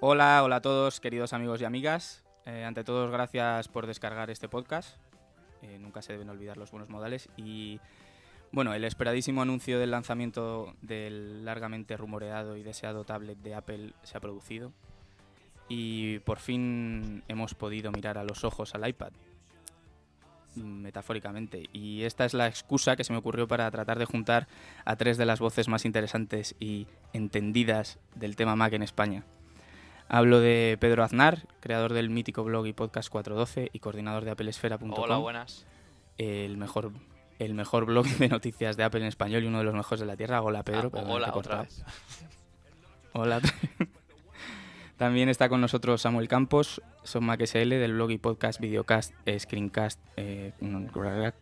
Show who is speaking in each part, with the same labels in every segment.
Speaker 1: Hola, hola a todos, queridos amigos y amigas. Eh, ante todo, gracias por descargar este podcast. Eh, nunca se deben olvidar los buenos modales. Y bueno, el esperadísimo anuncio del lanzamiento del largamente rumoreado y deseado tablet de Apple se ha producido. Y por fin hemos podido mirar a los ojos al iPad, metafóricamente. Y esta es la excusa que se me ocurrió para tratar de juntar a tres de las voces más interesantes y entendidas del tema Mac en España. Hablo de Pedro Aznar, creador del mítico blog y podcast 412 y coordinador de applesfera.com.
Speaker 2: Hola, buenas.
Speaker 1: El mejor, el mejor blog de noticias de Apple en español y uno de los mejores de la Tierra. Hola, Pedro.
Speaker 2: Ah, hola, otra vez.
Speaker 1: Hola. También está con nosotros Samuel Campos, SobMacSL del blog y podcast Videocast, eh, Screencast, eh,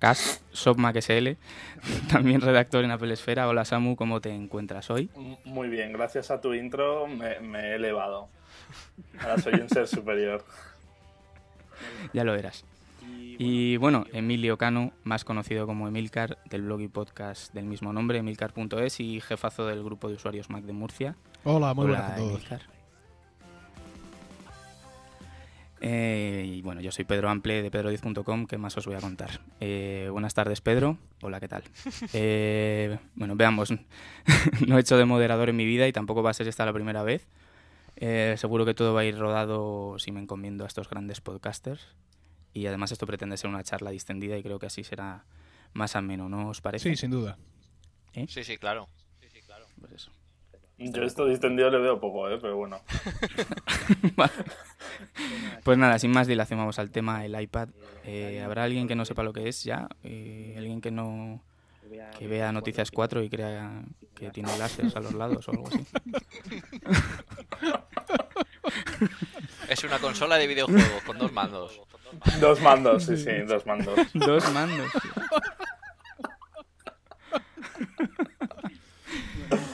Speaker 1: Cast, SobMacSL. También redactor en Apple Esfera. Hola Samu, ¿cómo te encuentras hoy?
Speaker 3: Muy bien, gracias a tu intro me, me he elevado. Ahora soy un ser superior.
Speaker 1: Ya lo eras. Y bueno, Emilio Cano, más conocido como Emilcar, del blog y podcast del mismo nombre, emilcar.es, y jefazo del grupo de usuarios Mac de Murcia.
Speaker 4: Hola, muy
Speaker 1: Hola,
Speaker 4: buenas a todos.
Speaker 1: Emilcar. Eh, y bueno, yo soy Pedro Ample de pedro10.com, ¿qué más os voy a contar? Eh, buenas tardes, Pedro. Hola, ¿qué tal? Eh, bueno, veamos, no he hecho de moderador en mi vida y tampoco va a ser esta la primera vez. Eh, seguro que todo va a ir rodado si me encomiendo a estos grandes podcasters. Y además esto pretende ser una charla distendida y creo que así será más ameno, ¿no os parece?
Speaker 4: Sí, sin duda.
Speaker 2: Sí, sí, claro.
Speaker 1: Pues eso.
Speaker 3: Yo esto distendido le veo poco, ¿eh? pero bueno.
Speaker 1: Vale. Pues nada, sin más dilación vamos al tema, el iPad. Eh, ¿Habrá alguien que no sepa lo que es ya? Eh, ¿Alguien que no que vea Noticias 4 y crea que tiene láseres a los lados o algo así?
Speaker 2: Es una consola de videojuegos con dos mandos.
Speaker 3: Dos mandos, sí, sí, dos mandos.
Speaker 1: Dos mandos. tío.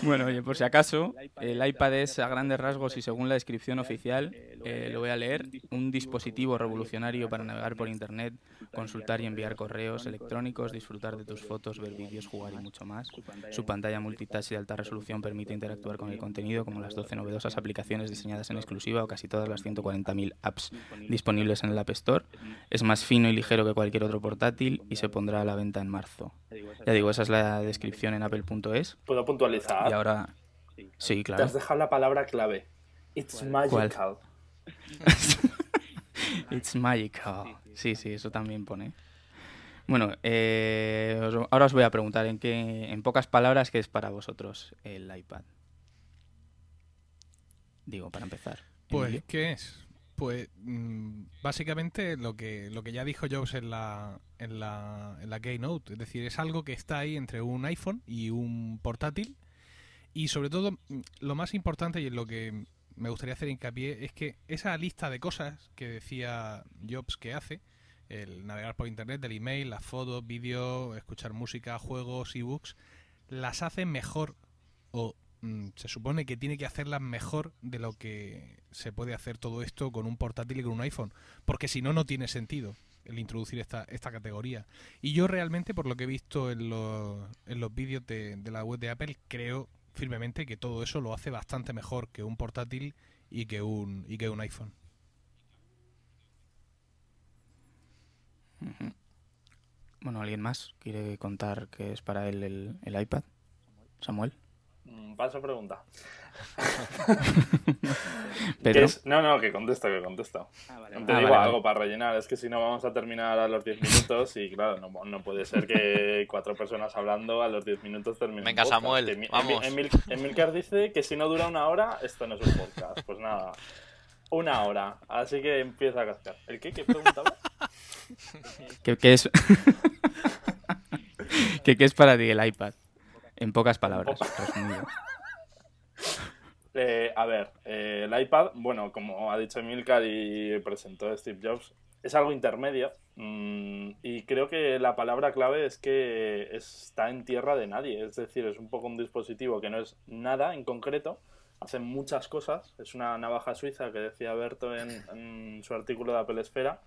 Speaker 1: Bueno, oye, por si acaso, el iPad es a grandes rasgos y según la descripción oficial, eh, lo voy a leer, un dispositivo revolucionario para navegar por Internet, consultar y enviar correos electrónicos, disfrutar de tus fotos, ver vídeos, jugar y mucho más. Su pantalla multitouch y de alta resolución permite interactuar con el contenido, como las 12 novedosas aplicaciones diseñadas en exclusiva o casi todas las 140.000 apps disponibles en el App Store. Es más fino y ligero que cualquier otro portátil y se pondrá a la venta en marzo. Ya digo, esa es la descripción en apple.es.
Speaker 3: ¿Puedo puntualizar?
Speaker 1: Y ahora... Sí,
Speaker 3: Te
Speaker 1: claro.
Speaker 3: has dejado la palabra clave. It's magical.
Speaker 1: It's magical. Sí, sí, eso también pone. Bueno, eh, os- ahora os voy a preguntar en qué, en pocas palabras, ¿qué es para vosotros el iPad? Digo, para empezar.
Speaker 4: Pues,
Speaker 1: Emilio.
Speaker 4: ¿qué es? Pues mm, básicamente lo que, lo que ya dijo Jobs en la, en, la, en la Keynote. Es decir, es algo que está ahí entre un iPhone y un portátil. Y sobre todo, mm, lo más importante y en lo que me gustaría hacer hincapié es que esa lista de cosas que decía Jobs que hace, el navegar por internet, el email, las fotos, vídeos, escuchar música, juegos, ebooks, las hace mejor o mm, se supone que tiene que hacerlas mejor de lo que se puede hacer todo esto con un portátil y con un iPhone, porque si no, no tiene sentido el introducir esta, esta categoría. Y yo realmente, por lo que he visto en los, en los vídeos de, de la web de Apple, creo firmemente que todo eso lo hace bastante mejor que un portátil y que un, y que un iPhone.
Speaker 1: Bueno, ¿alguien más quiere contar qué es para él el, el iPad? Samuel.
Speaker 3: Mm, Paso pregunta.
Speaker 1: Pedro.
Speaker 3: ¿Qué es? No, no, que contesto, que contesto. Te
Speaker 1: Ah,
Speaker 3: digo
Speaker 1: vale, vale.
Speaker 3: algo para rellenar, es que si no vamos a terminar a los 10 minutos y claro, no, no puede ser que cuatro personas hablando a los 10 minutos terminen.
Speaker 2: Venga,
Speaker 3: podcast.
Speaker 2: Samuel, vamos.
Speaker 3: Emil, Emilcar dice que si no dura una hora, esto no es un podcast. Pues nada, una hora. Así que empieza a cascar. ¿El qué? ¿Qué preguntaba?
Speaker 1: ¿Qué, qué es... ¿Qué, qué es para ti el iPad? En pocas palabras.
Speaker 3: Eh, a ver, eh, el iPad, bueno, como ha dicho Emilcar y presentó Steve Jobs, es algo intermedio. mm, y creo que la palabra clave es que está en tierra de nadie. Es decir, es un poco un dispositivo que no es nada en concreto. Hace muchas cosas. Es una navaja suiza que decía Berto en, en su artículo de Apple Esfera.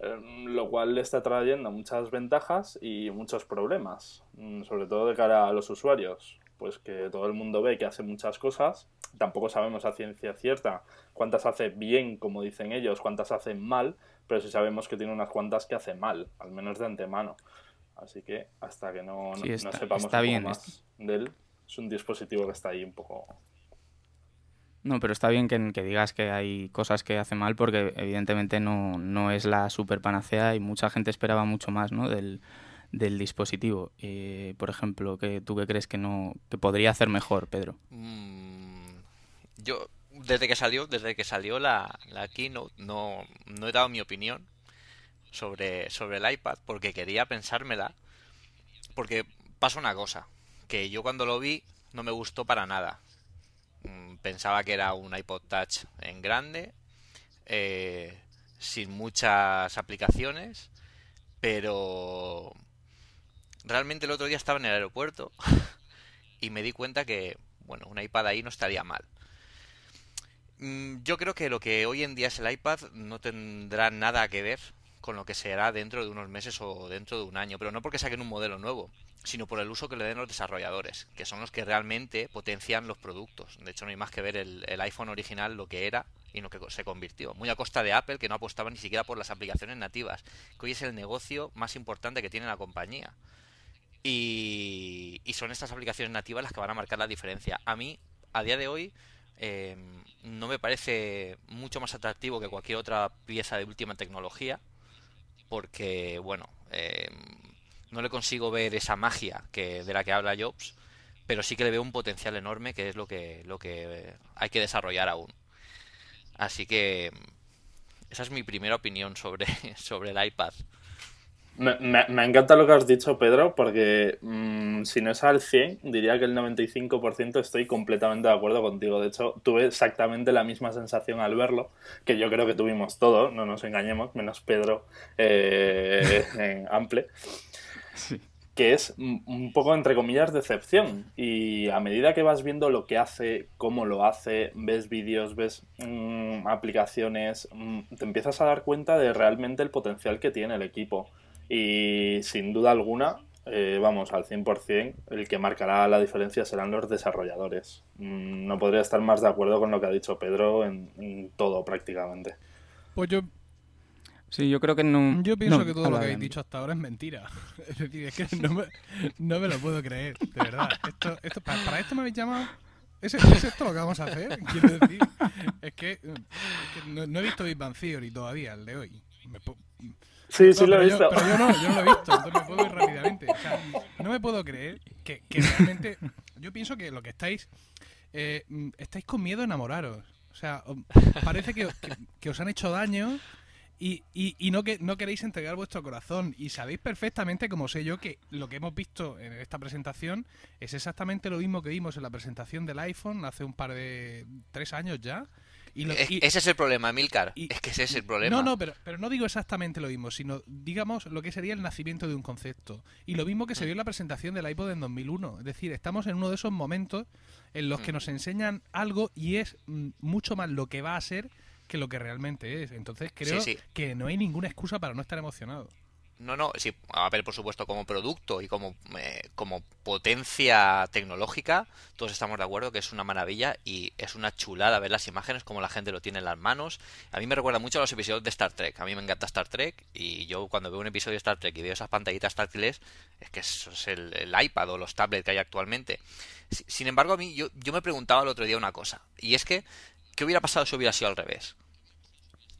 Speaker 3: Eh, lo cual le está trayendo muchas ventajas y muchos problemas, mm, sobre todo de cara a los usuarios pues que todo el mundo ve que hace muchas cosas. Tampoco sabemos a ciencia cierta cuántas hace bien, como dicen ellos, cuántas hace mal, pero sí sabemos que tiene unas cuantas que hace mal, al menos de antemano. Así que hasta que no, sepamos más de él, es un dispositivo que está ahí un poco
Speaker 1: no, pero está bien que, digas que hay cosas que hace mal porque evidentemente no, no, es la super panacea y mucha gente esperaba mucho más ¿no? del, del dispositivo. Eh, por ejemplo, que ¿tú qué crees que no que podría hacer mejor, Pedro?
Speaker 2: Mm, yo, desde que salió, desde que salió la, la keynote, no, no he dado mi opinión sobre, sobre el iPad porque quería pensármela. Porque pasa una cosa, que yo cuando lo vi no me gustó para nada. Mm, pensaba que era un iPod Touch en grande, eh, sin muchas aplicaciones, pero realmente el otro día estaba en el aeropuerto y me di cuenta que, bueno, un iPad ahí no estaría mal. Mm, yo creo que lo que hoy en día es el iPad no tendrá nada que ver con lo que será dentro de unos meses o dentro de un año, pero no porque saquen un modelo nuevo, sino por el uso que le den los desarrolladores, que son los que realmente potencian los productos. De hecho, no hay más que ver el, iPhone original lo que era y lo que se convirtió. Muy a costa de Apple, que no apostaba ni siquiera por las aplicaciones nativas, que hoy es el negocio más importante que tiene la compañía. Y, son estas aplicaciones nativas las que van a marcar la diferencia. A mí, a día de hoy, em, no me parece mucho más atractivo que cualquier otra pieza de última tecnología, porque, bueno, em, no le consigo ver esa magia que de la que habla Jobs, pero sí que le veo un potencial enorme que es lo que lo que hay que desarrollar aún. Así que esa es mi primera opinión sobre, sobre el iPad.
Speaker 3: Me, me, encanta lo que has dicho, Pedro, porque mm, si no es al 100, diría que el 95% estoy completamente de acuerdo contigo. De hecho, tuve exactamente la misma sensación al verlo, que yo creo que tuvimos todos, no nos engañemos, menos Pedro eh, en Ample que es un poco, entre comillas, decepción. Y a medida que vas viendo lo que hace, cómo lo hace, ves vídeos, ves mm, aplicaciones, mm, te empiezas a dar cuenta de realmente el potencial que tiene el equipo. Y sin duda alguna, eh, vamos, al 100%, el que marcará la diferencia serán los desarrolladores. Mm, no podría estar más de acuerdo con lo que ha dicho Pedro en, en todo prácticamente.
Speaker 4: Pues yo
Speaker 1: Sí, yo creo que no.
Speaker 4: Yo pienso que todo lo que habéis dicho hasta ahora es mentira. Es decir, es que no me, no me lo puedo creer, de verdad. Esto, esto, para, esto me habéis llamado. ¿Es, esto lo que vamos a hacer? Quiero decir. Es que, no, he visto Big Bang Theory todavía, el de hoy.
Speaker 3: Sí, sí lo he visto.
Speaker 4: pero yo no, yo no lo he visto, entonces me puedo ir rápidamente. O sea, no me puedo creer que, que realmente. Yo pienso que lo que estáis. Eh, estáis con miedo a enamoraros. O sea, parece que, que os han hecho daño y, y, no, que, no queréis entregar vuestro corazón. Y sabéis perfectamente, como sé yo, que lo que hemos visto en esta presentación es exactamente lo mismo que vimos en la presentación del iPhone hace un par de... tres años ya.
Speaker 2: Y, ese es el problema, Milcar. es que ese es el problema.
Speaker 4: No, no, pero, pero no digo exactamente lo mismo, sino digamos lo que sería el nacimiento de un concepto. Y lo mismo que se vio en la presentación del iPod en 2001. Es decir, estamos en uno de esos momentos en los que mm. nos enseñan algo y es mm, mucho más lo que va a ser que lo que realmente es. Entonces creo que no hay ninguna excusa para no estar emocionado.
Speaker 2: No, no, sí, a ver, por supuesto, como producto y como, eh, como potencia tecnológica, todos estamos de acuerdo que es una maravilla y es una chulada ver las imágenes, como la gente lo tiene en las manos. A mí me recuerda mucho a los episodios de Star Trek. A mí me encanta Star Trek y yo cuando veo un episodio de Star Trek y veo esas pantallitas táctiles, es que eso es el, iPad o los tablets que hay actualmente. Sin embargo, a mí yo, yo me preguntaba el otro día una cosa, y es que ¿Qué hubiera pasado si hubiera sido al revés?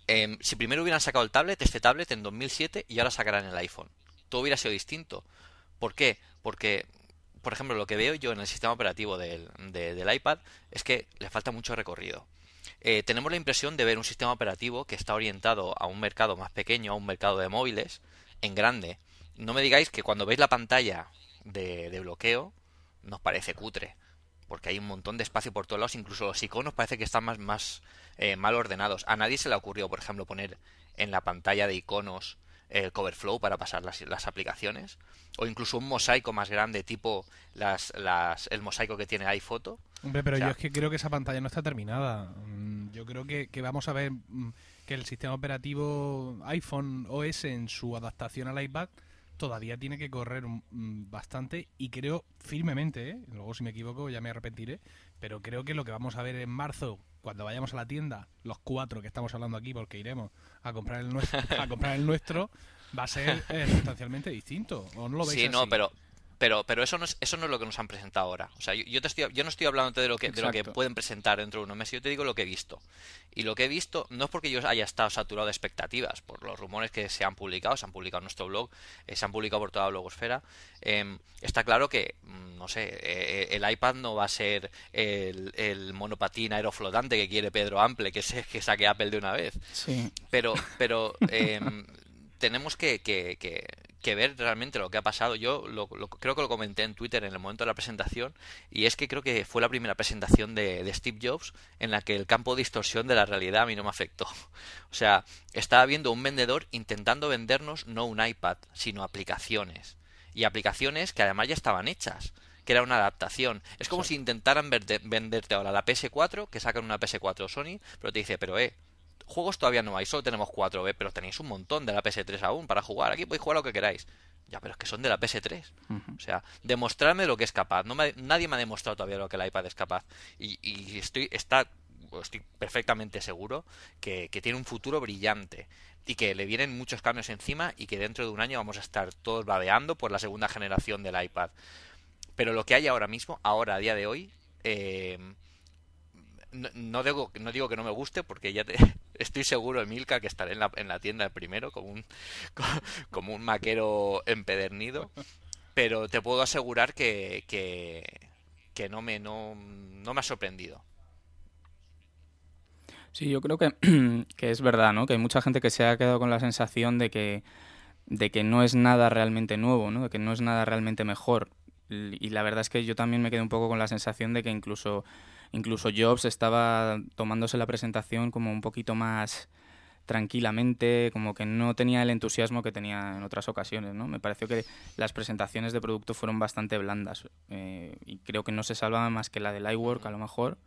Speaker 2: Em, si primero hubieran sacado el tablet, este tablet en 2007 y ahora sacarán el iPhone. Todo hubiera sido distinto. ¿Por qué? Porque, por ejemplo, lo que veo yo en el sistema operativo del, iPad es que le falta mucho recorrido. Eh, tenemos la impresión de ver un sistema operativo que está orientado a un mercado más pequeño, a un mercado de móviles, en grande. No me digáis que cuando veis la pantalla de, de bloqueo nos parece cutre porque hay un montón de espacio por todos lados, incluso los iconos parece que están más, más eh, mal ordenados. A nadie se le ocurrió, por ejemplo, poner en la pantalla de iconos el cover flow para pasar las, las, aplicaciones o incluso un mosaico más grande tipo las, las, el mosaico que tiene iPhoto.
Speaker 4: Hombre, pero yo es que creo que esa pantalla no está terminada. Mm, yo creo que, que vamos a ver mm, que el sistema operativo iPhone OS en su adaptación al iPad todavía tiene que correr bastante y creo firmemente, ¿eh? luego si me equivoco ya me arrepentiré, pero creo que lo que vamos a ver en marzo cuando vayamos a la tienda, los cuatro que estamos hablando aquí, porque iremos a comprar el nuestro, a comprar el nuestro va a ser eh, sustancialmente distinto. ¿O no lo veis
Speaker 2: sí, no, pero pero, pero eso no es, eso no es lo que nos han presentado ahora. O sea, yo, te estoy, yo no estoy hablando de lo que, de lo que pueden presentar dentro de unos meses, yo te digo lo que he visto. Y lo que he visto no es porque yo haya estado saturado de expectativas, por los rumores que se han publicado, se han publicado en nuestro blog, eh, se han publicado por toda la blogosfera. Em, está claro que, mm, no sé, eh, el iPad no va a ser el, el, monopatín aeroflotante que quiere Pedro Ample, que, se, que saque Apple de una vez.
Speaker 1: Sí.
Speaker 2: Pero, pero em, tenemos que, que, que ver realmente lo que ha pasado. Yo lo, creo que lo comenté en Twitter en el momento de la presentación y es que creo que fue la primera presentación de, Steve Jobs en la que el campo de distorsión de la realidad a mí no me afectó. O sea, estaba viendo un vendedor intentando vendernos no un iPad, sino aplicaciones. Y aplicaciones que además ya estaban hechas que era una adaptación. Es como si intentaran venderte ahora la PS4, que sacan una PS4 Sony, pero te dice, pero eh, Juegos todavía no hay, solo tenemos 4B, pero tenéis un montón de la PS3 aún para jugar. Aquí podéis jugar lo que queráis. Ya, pero es que son de la PS3. O sea, demostradme lo que es capaz. No nadie me ha demostrado todavía lo que el iPad es capaz. Y, estoy, está, estoy perfectamente seguro que, tiene un futuro brillante. Y que le vienen muchos cambios encima y que dentro de un año vamos a estar todos babeando por la segunda generación del iPad. Pero lo que hay ahora mismo, ahora a día de hoy, eh, no, digo, no digo que no me guste porque ya te, estoy seguro, Emilka, que estaré en la, en la tienda primero como un, como un maquero empedernido. Pero te puedo asegurar que, que, no, me, no, me ha sorprendido.
Speaker 1: Sí, yo creo que, que, es verdad, ¿no? Que hay mucha gente que se ha quedado con la sensación de que, de que no es nada realmente nuevo, ¿no? De que no es nada realmente mejor. Y la verdad es que yo también me quedé un poco con la sensación de que incluso Incluso Jobs estaba tomándose la presentación como un poquito más tranquilamente, como que no tenía el entusiasmo que tenía en otras ocasiones, ¿no? Me pareció que las presentaciones de producto fueron bastante blandas eh, y creo que no se salvaba más que la del iWork a lo mejor,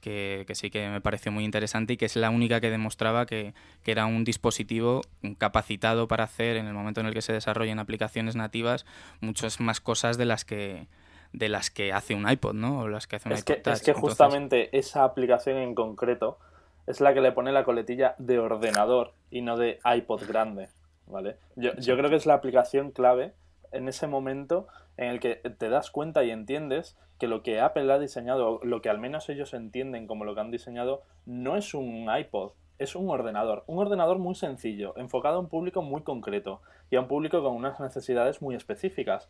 Speaker 1: que, sí que me pareció muy interesante y que es la única que demostraba que, que, era un dispositivo capacitado para hacer en el momento en el que se desarrollen aplicaciones nativas muchas más cosas de las que de las que hace un iPod, ¿no? O las que hace un
Speaker 3: es Que, es que justamente esa aplicación en concreto es la que le pone la coletilla de ordenador y no de iPod grande, ¿vale? Yo, yo creo que es la aplicación clave en ese momento en el que te das cuenta y entiendes que lo que Apple ha diseñado, lo que al menos ellos entienden como lo que han diseñado, no es un iPod, es un ordenador. Un ordenador muy sencillo, enfocado a un público muy concreto y a un público con unas necesidades muy específicas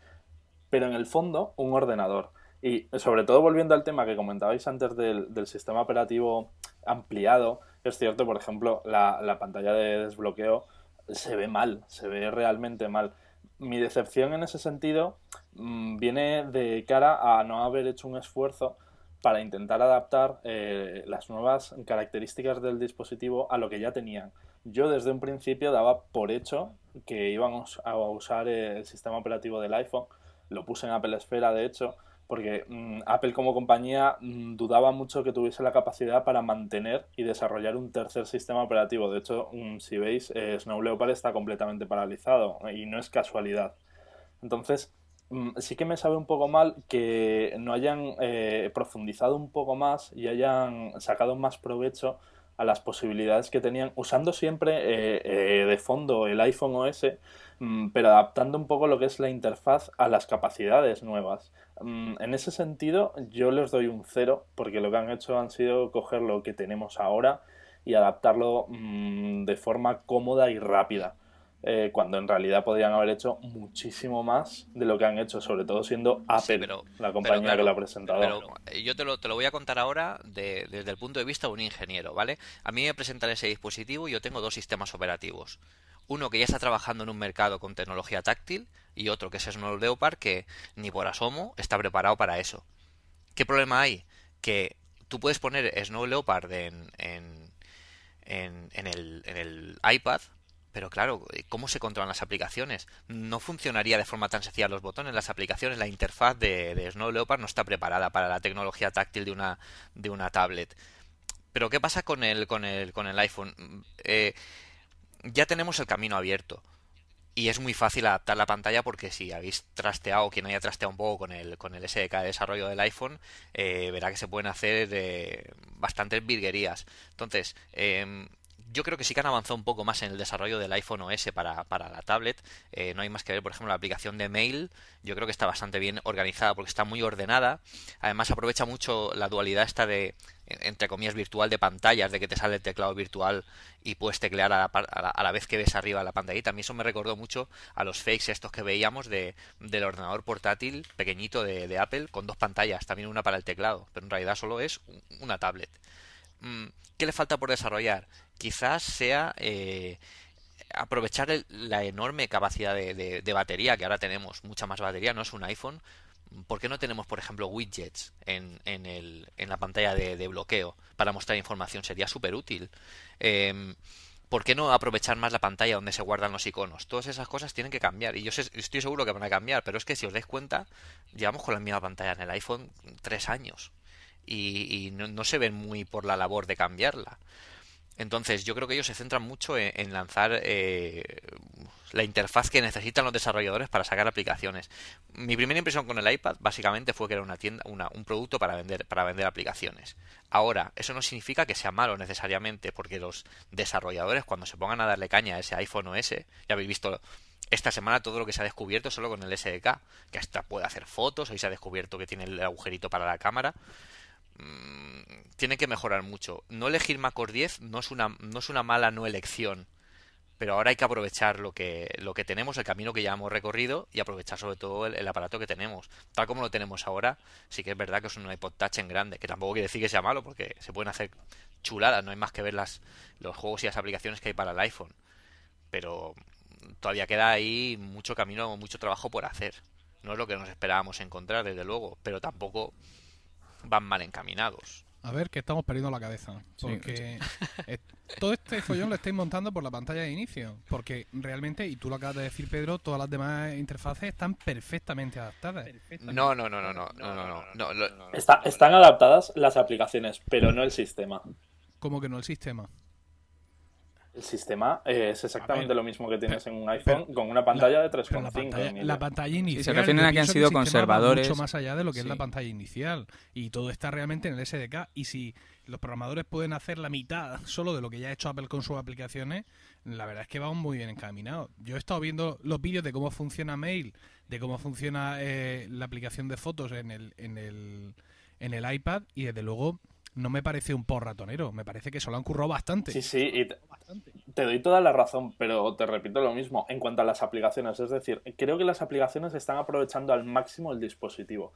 Speaker 3: pero en el fondo un ordenador. Y sobre todo volviendo al tema que comentabais antes del, sistema operativo ampliado, es cierto, por ejemplo, la, pantalla de desbloqueo se ve mal, se ve realmente mal. Mi decepción en ese sentido mm, viene de cara a no haber hecho un esfuerzo para intentar adaptar eh, las nuevas características del dispositivo a lo que ya tenían. Yo desde un principio daba por hecho que íbamos a usar el sistema operativo del iPhone lo puse en Apple Esfera, de hecho, porque mm, Apple como compañía mm, dudaba mucho que tuviese la capacidad para mantener y desarrollar un tercer sistema operativo. De hecho, mm, si veis, eh, Snow Leopard está completamente paralizado y no es casualidad. Entonces, sí que me sabe un poco mal que no hayan eh, profundizado un poco más y hayan sacado más provecho a las posibilidades que tenían, usando siempre eh, de fondo el iPhone OS pero adaptando un poco lo que es la interfaz a las capacidades nuevas. Mm, en ese sentido, yo les doy un cero, porque lo que han hecho han sido coger lo que tenemos ahora y adaptarlo mm, de forma cómoda y rápida. Eh, cuando en realidad podrían haber hecho muchísimo más de lo que han hecho, sobre todo siendo Apple, la compañía que lo ha presentado. Pero
Speaker 2: eh, yo te lo, te lo voy a contar ahora desde el punto de vista de un ingeniero, ¿vale? A mí me presentan ese dispositivo y yo tengo dos sistemas operativos uno que ya está trabajando en un mercado con tecnología táctil y otro que es Snow Leopard que ni por asomo está preparado para eso. ¿Qué problema hay? Que tú puedes poner Snow Leopard en, en, en, el, en el iPad, pero claro, ¿cómo se controlan las aplicaciones? No funcionaría de forma tan sencilla los botones, las aplicaciones, la interfaz de, Snow Leopard no está preparada para la tecnología táctil de una, de una tablet. Pero ¿qué pasa con el, con el, con el iPhone? Eh, ya tenemos el camino abierto. y es muy fácil adaptar la pantalla porque si habéis trasteado, quien haya trasteado un poco con el, con el SDK de desarrollo del iPhone, eh, verá que se pueden hacer eh, bastantes virguerías. Entonces, em, yo creo que sí que han avanzado un poco más en el desarrollo del iPhone OS para, para la tablet. Eh, no hay más que ver, por ejemplo, la aplicación de mail. Yo creo que está bastante bien organizada porque está muy ordenada. Además, aprovecha mucho la dualidad esta de, entre comillas, virtual de pantallas, de que te sale el teclado virtual y puedes teclear a la, vez que ves arriba la pantallita. A mí eso me recordó mucho a los fakes estos que veíamos de, del ordenador portátil pequeñito de, de Apple con dos pantallas, también una para el teclado, pero en realidad solo es una tablet. Mm, ¿Qué le falta por desarrollar? Quizás sea eh, aprovechar la enorme capacidad de, batería que ahora tenemos, mucha más batería, no es un iPhone. ¿Por qué no tenemos, por ejemplo, widgets en, en, la pantalla de, bloqueo para mostrar información? Sería súper útil. Em, ¿Por qué no aprovechar más la pantalla donde se guardan los iconos? Todas esas cosas tienen que cambiar y yo estoy seguro que van a cambiar, pero es que si os dais cuenta, llevamos con la misma pantalla en el iPhone tres años y, no, se ven muy por la labor de cambiarla. Entonces yo creo que ellos se centran mucho en, lanzar eh, la interfaz que necesitan los desarrolladores para sacar aplicaciones. Mi primera impresión con el iPad básicamente fue que era una tienda, un producto para vender, para vender aplicaciones. Ahora, eso no significa que sea malo necesariamente, porque los desarrolladores cuando se pongan a darle caña a ese iPhone OS, ya habéis visto esta semana todo lo que se ha descubierto solo con el SDK, que hasta puede hacer fotos, hoy se ha descubierto que tiene el agujerito para la cámara. Mm, tiene que mejorar mucho. No elegir MacOS 10 no es una, no es una mala no elección, pero ahora hay que aprovechar lo que, lo que tenemos, el camino que ya hemos recorrido y aprovechar sobre todo el, aparato que tenemos. Tal como lo tenemos ahora, sí que es verdad que es un iPod Touch en grande, que tampoco quiere decir que sea malo porque se pueden hacer chuladas, no hay más que ver las, los juegos y las aplicaciones que hay para el iPhone. Pero todavía queda ahí mucho camino, mucho trabajo por hacer. No es lo que nos esperábamos encontrar, desde luego, pero tampoco van mal encaminados.
Speaker 4: A ver, que estamos perdiendo la cabeza. Porque todo este follón lo estáis montando por la pantalla de inicio. Porque realmente, y tú lo acabas de decir, Pedro, todas las demás interfaces están perfectamente adaptadas.
Speaker 2: No, no, no, no, no, no, no, no.
Speaker 3: están adaptadas las aplicaciones, pero no el sistema.
Speaker 4: ¿Cómo que no el sistema?
Speaker 3: El sistema es exactamente lo mismo que tienes en un iPhone con una pantalla de 3,5.
Speaker 4: La, pantalla inicial. se
Speaker 1: refieren a que han sido conservadores.
Speaker 4: Mucho más allá de lo que es la pantalla inicial. Y todo está realmente en el SDK. Y si los programadores pueden hacer la mitad solo de lo que ya ha hecho Apple con sus aplicaciones, la verdad es que vamos muy bien encaminados. Yo he estado viendo los vídeos de cómo funciona Mail, de cómo funciona eh, la aplicación de fotos en el, en el, en el iPad y desde luego no me parece un por ratonero, me parece que se lo han currado bastante.
Speaker 3: Sí, sí, y te, doy toda la razón, pero te repito lo mismo en cuanto a las aplicaciones. Es decir, creo que las aplicaciones están aprovechando al máximo el dispositivo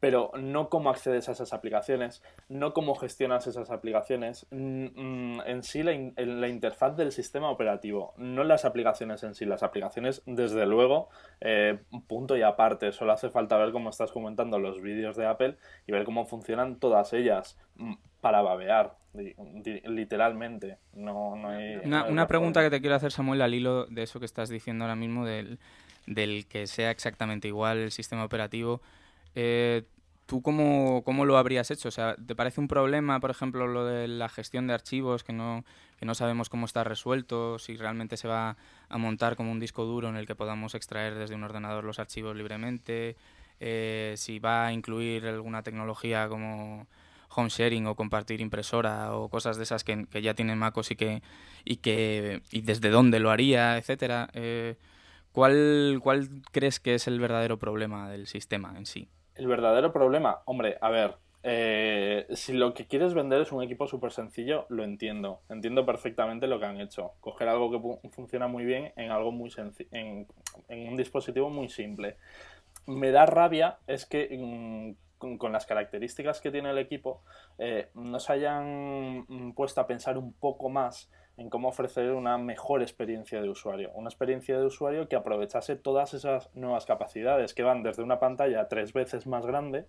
Speaker 3: pero no cómo accedes a esas aplicaciones, no cómo gestionas esas aplicaciones, mm, mm, en sí la, la, interfaz del sistema operativo, no las aplicaciones en sí. Las aplicaciones, desde luego, eh, punto y aparte, solo hace falta ver cómo estás comentando los vídeos de Apple y ver cómo funcionan todas ellas mm, para babear, literalmente. No, no hay,
Speaker 1: una, pregunta que te quiero hacer, Samuel, al hilo de eso que estás diciendo ahora mismo, del, del que sea exactamente igual el sistema operativo. Eh, ¿Tú cómo, cómo, lo habrías hecho? O sea, ¿te parece un problema, por ejemplo, lo de la gestión de archivos, que no, que no sabemos cómo está resuelto, si realmente se va a montar como un disco duro en el que podamos extraer desde un ordenador los archivos libremente? Eh, si va a incluir alguna tecnología como home sharing o compartir impresora o cosas de esas que, ya tienen MacOS y que, y que y desde dónde lo haría, etcétera. Eh, ¿cuál, ¿Cuál crees que es el verdadero problema del sistema en sí?
Speaker 3: El verdadero problema, hombre, a ver, eh, si lo que quieres vender es un equipo súper sencillo, lo entiendo. Entiendo perfectamente lo que han hecho. Coger algo que funciona muy bien en algo muy en, en, un dispositivo muy simple. Me da rabia es que mm, con, las características que tiene el equipo eh, nos hayan mm, puesto a pensar un poco más en cómo ofrecer una mejor experiencia de usuario. Una experiencia de usuario que aprovechase todas esas nuevas capacidades que van desde una pantalla tres veces más grande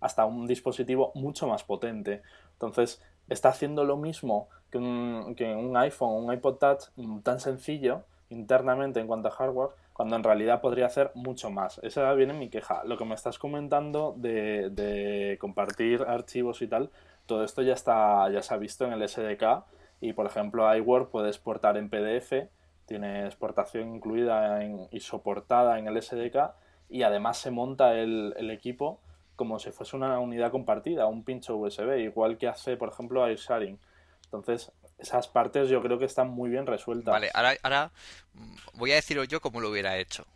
Speaker 3: hasta un dispositivo mucho más potente. Entonces, está haciendo lo mismo que un, iPhone, un iPod Touch mm, tan sencillo internamente en cuanto a hardware, cuando en realidad podría hacer mucho más. Esa viene mi queja. Lo que me estás comentando de, de compartir archivos y tal, todo esto ya está, ya se ha visto en el SDK y por ejemplo iWord puede exportar en PDF tiene exportación incluida y soportada en el SDK y además se monta el, equipo como si fuese una unidad compartida, un pincho USB, igual que hace, por ejemplo, AirSharing. Entonces, esas partes yo creo que están muy bien resueltas.
Speaker 2: Vale, ahora, ahora mm, voy a decirlo yo como lo hubiera hecho.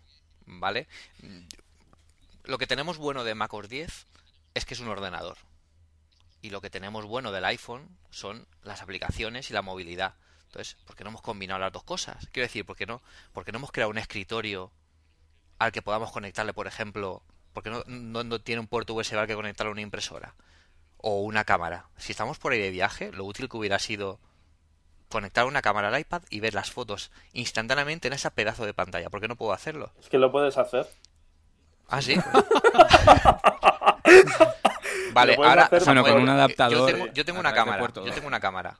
Speaker 2: ¿Vale? Lo que tenemos bueno de MacOS 10 es que es un ordenador. Y lo que tenemos bueno del iPhone son las aplicaciones y la movilidad. Entonces, ¿por qué no hemos combinado las dos cosas? Quiero decir, ¿por qué no, por no hemos creado un escritorio al que podamos conectarle, por ejemplo, porque no, no, tiene un puerto USB al que conectarle a una impresora? O una cámara. Si estamos por ahí de viaje, lo útil que hubiera sido conectar una cámara al iPad y ver las fotos instantáneamente en ese pedazo de pantalla. ¿Por qué no puedo hacerlo?
Speaker 3: Es que lo puedes hacer.
Speaker 2: Ah, sí. vale, ahora
Speaker 1: bueno, con un adaptador.
Speaker 2: Yo tengo, una cámara. Yo tengo una cámara.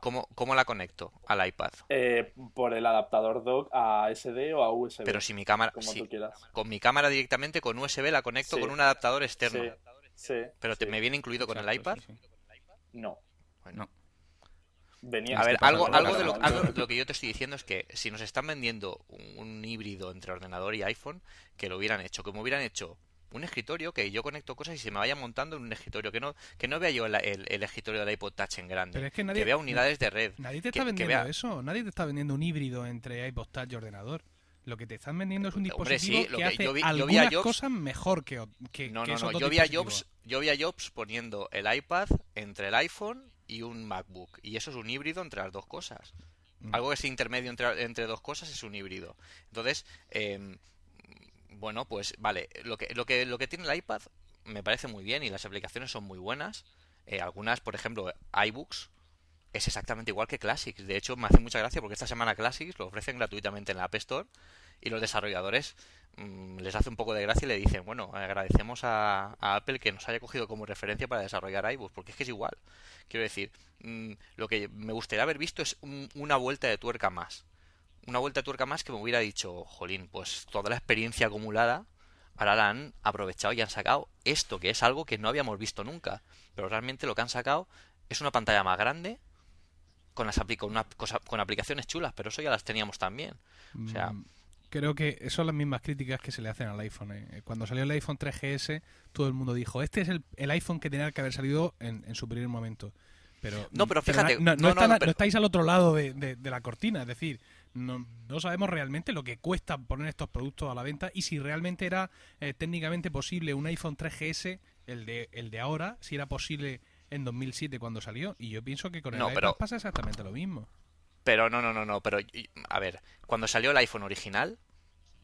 Speaker 2: ¿Cómo, ¿Cómo, la conecto al iPad?
Speaker 3: Eh, por el adaptador dock a SD o a USB.
Speaker 2: Pero si mi cámara. Como tú quieras. Con mi cámara directamente con USB la conecto con un adaptador externo. Sí. Pero te, ¿me viene incluido con el iPad?
Speaker 3: No.
Speaker 2: Bueno. Venía a ver, algo, algo, de lo, que yo te estoy diciendo es que si nos están vendiendo un, híbrido entre ordenador y iPhone, que lo hubieran hecho, como hubieran hecho un escritorio que yo conecto cosas y se me vaya montando en un escritorio que no que no vea yo el, el, escritorio del iPod Touch en grande que, vea unidades de red
Speaker 4: nadie te está vendiendo eso nadie te está vendiendo un híbrido entre iPod Touch y ordenador. Lo que te están vendiendo es un dispositivo que, hace algunas cosas mejor que, que
Speaker 2: no no no yo vi a Jobs yo vi a Jobs poniendo el iPad entre el iPhone y un MacBook y eso es un híbrido entre las dos cosas. Mm. algo que es intermedio entre, entre dos cosas es un híbrido. Entonces eh, bueno, pues vale, lo que, lo que, lo que tiene el iPad me parece muy bien y las aplicaciones son muy buenas. Eh, algunas, por ejemplo, iBooks es exactamente igual que Classics. De hecho, me hace mucha gracia porque esta semana Classics lo ofrecen gratuitamente en la App Store y los desarrolladores mm, les hace un poco de gracia y le dicen, bueno, agradecemos a, Apple que nos haya cogido como referencia para desarrollar iBooks, porque es que es igual. Quiero decir, mm, lo que me gustaría haber visto es una vuelta de tuerca más una vuelta de tuerca más que me hubiera dicho, jolín, pues toda la experiencia acumulada ahora la han aprovechado y han sacado esto, que es algo que no habíamos visto nunca. Pero realmente lo que han sacado es una pantalla más grande con, las con, una cosa, con aplicaciones chulas, pero eso ya las teníamos también. O sea, mm,
Speaker 4: creo que son las mismas críticas que se le hacen al iPhone. ¿eh? Cuando salió el iPhone 3GS, todo el mundo dijo, este es el, iPhone que tenía que haber salido en, su primer momento. Pero,
Speaker 2: no, pero fíjate,
Speaker 4: no, no, estáis al otro lado de, de, la cortina, es decir, no, no, sabemos realmente lo que cuesta poner estos productos a la venta y si realmente era eh, técnicamente posible un iPhone 3GS, el de, el de ahora, si era posible en 2007 cuando salió. Y yo pienso que con el iPhone pasa exactamente lo mismo.
Speaker 2: Pero no, no, no, no, pero a ver, cuando salió el iPhone original,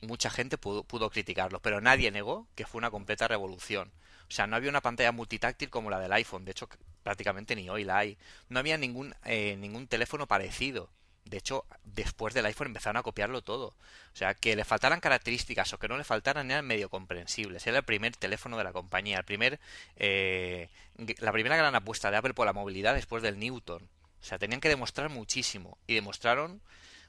Speaker 2: mucha gente pudo, pudo criticarlo, pero nadie negó que fue una completa revolución. O sea, no había una pantalla multitáctil como la del iPhone, de hecho prácticamente ni hoy la hay. No había ningún, eh, ningún teléfono parecido. De hecho, después del iPhone empezaron a copiarlo todo. O sea, que le faltaran características o que no le faltaran eran medio comprensibles. Era el primer teléfono de la compañía, el primer, eh, la primera gran apuesta de Apple por la movilidad después del Newton. O sea, tenían que demostrar muchísimo. Y demostraron,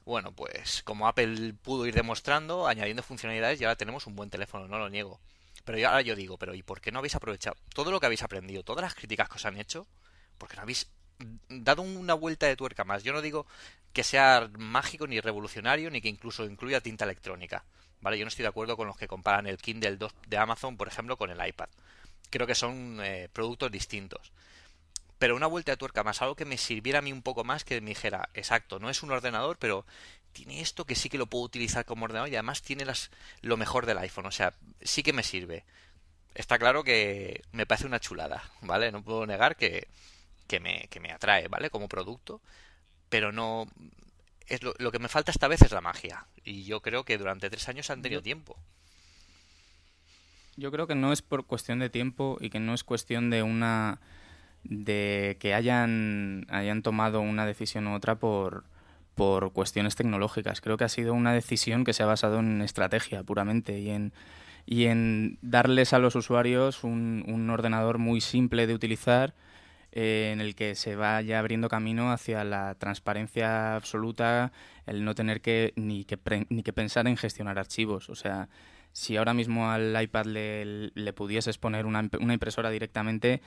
Speaker 2: bueno, pues como Apple pudo ir demostrando, añadiendo funcionalidades, y ahora tenemos un buen teléfono, no lo niego. Pero yo, ahora yo digo, pero ¿y por qué no habéis aprovechado todo lo que habéis aprendido, todas las críticas que os han hecho? ¿Por qué no habéis dado una vuelta de tuerca más. Yo no digo que sea mágico ni revolucionario ni que incluso incluya tinta electrónica. ¿Vale? Yo no estoy de acuerdo con los que comparan el Kindle 2 de Amazon, por ejemplo, con el iPad. Creo que son eh, productos distintos. Pero una vuelta de tuerca más, algo que me sirviera a mí un poco más, que me dijera, exacto, no es un ordenador, pero tiene esto que sí que lo puedo utilizar como ordenador y además tiene las, lo mejor del iPhone. O sea, sí que me sirve. Está claro que me parece una chulada, ¿vale? No puedo negar que, que me, que me atrae, ¿vale? Como producto, pero no... Es lo, lo, que me falta esta vez es la magia. Y yo creo que durante tres años han tenido tiempo.
Speaker 1: Yo creo que no es por cuestión de tiempo y que no es cuestión de una de que hayan, hayan tomado una decisión u otra por, por cuestiones tecnológicas. Creo que ha sido una decisión que se ha basado en estrategia puramente y en, y en darles a los usuarios un, un ordenador muy simple de utilizar eh, en el que se vaya abriendo camino hacia la transparencia absoluta, el no tener que ni que, ni que pensar en gestionar archivos. O sea, si ahora mismo al iPad le, le pudieses poner una, una impresora directamente,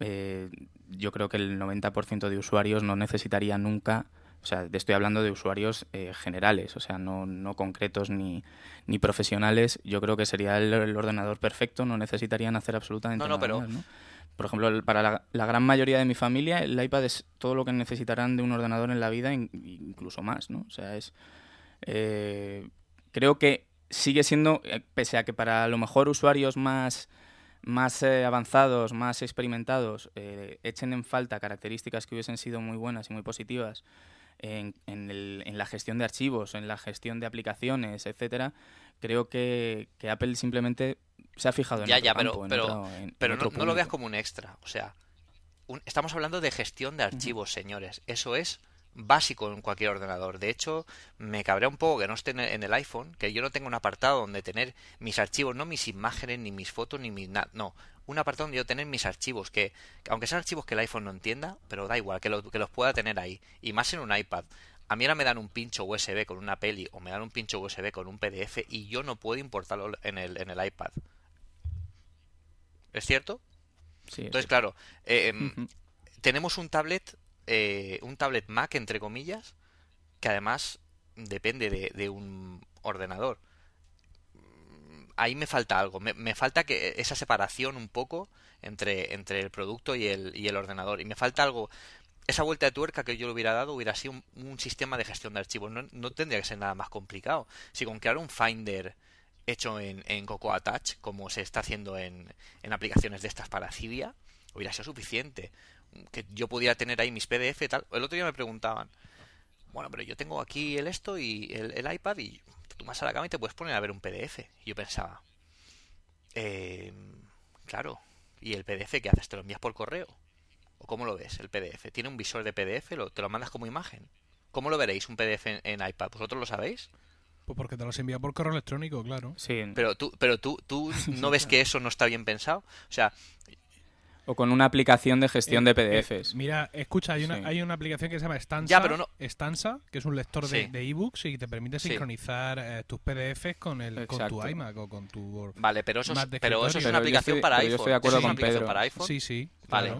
Speaker 1: eh, yo creo que el 90% de usuarios no necesitaría nunca O sea, estoy hablando de usuarios eh, generales, o sea, no, no concretos ni, ni, profesionales. Yo creo que sería el, ordenador perfecto, no necesitarían hacer absolutamente nada más, ¿no? Por ejemplo, para la, gran mayoría de mi familia, el iPad es todo lo que necesitarán de un ordenador en la vida, incluso más, ¿no? O sea, es... Eh, creo que sigue siendo, eh, pese a que para a lo mejor usuarios más más eh, avanzados, más experimentados, echen en falta características que hubiesen sido muy buenas y muy positivas en, en, la gestión de archivos, en la gestión de aplicaciones, etcétera, creo que, que Apple simplemente se ha fijado en
Speaker 2: ya, ya, pero, pero, pero no, lo veas como un extra. O sea, estamos hablando de gestión de archivos, señores. Eso es básico en cualquier ordenador. De hecho, me cabrea un poco que no esté en el iPhone, que yo no tenga un apartado donde tener mis archivos, no mis imágenes, ni mis fotos, ni mis... no, un apartado donde yo tener mis archivos, que aunque sean archivos que el iPhone no entienda, pero da igual, que, que los pueda tener ahí. Y más en un iPad. A mí ahora me dan un pincho USB con una peli o me dan un pincho USB con un PDF y yo no puedo importarlo en el, en el iPad. ¿Es cierto?
Speaker 1: Sí.
Speaker 2: Entonces, claro, eh, em, tenemos un tablet, eh, un tablet Mac, entre comillas, que además depende de, un ordenador. Ahí me falta algo, me, falta que esa separación un poco entre, entre el producto y el, y el ordenador. Y me falta algo, esa vuelta de tuerca que yo le hubiera dado hubiera sido un, sistema de gestión de archivos. No, no, tendría que ser nada más complicado. Si con crear un Finder hecho en, en Cocoa Touch, como se está haciendo en, en aplicaciones de estas para Cydia, hubiera sido suficiente. Que yo pudiera tener ahí mis PDF tal. El otro día me preguntaban, bueno, pero yo tengo aquí el esto y el, iPad y tú vas a la cama y te puedes poner a ver un PDF. Y yo pensaba, eh, claro, ¿y el PDF qué haces? ¿Te lo envías por correo? ¿O cómo lo ves el PDF? ¿Tiene un visor de PDF? ¿Te lo mandas como imagen? ¿Cómo lo veréis un PDF en iPad? ¿Vosotros lo sabéis?
Speaker 4: Pues porque te los envía por correo electrónico, claro.
Speaker 2: Sí. Pero tú, pero tú, tú no ves que eso no está bien pensado. O sea,
Speaker 1: o con una aplicación de gestión
Speaker 4: eh,
Speaker 1: de PDFs.
Speaker 4: Eh, mira, escucha, hay una, hay una aplicación que se llama Stanza, Stanza que es un lector de, ebooks y te permite sincronizar eh, tus PDFs con el con tu iMac o con tu
Speaker 2: Vale, pero eso, es, pero eso es una aplicación para iPhone. Yo
Speaker 1: estoy de acuerdo con Pedro.
Speaker 2: para iPhone?
Speaker 4: Sí, sí.
Speaker 2: Vale.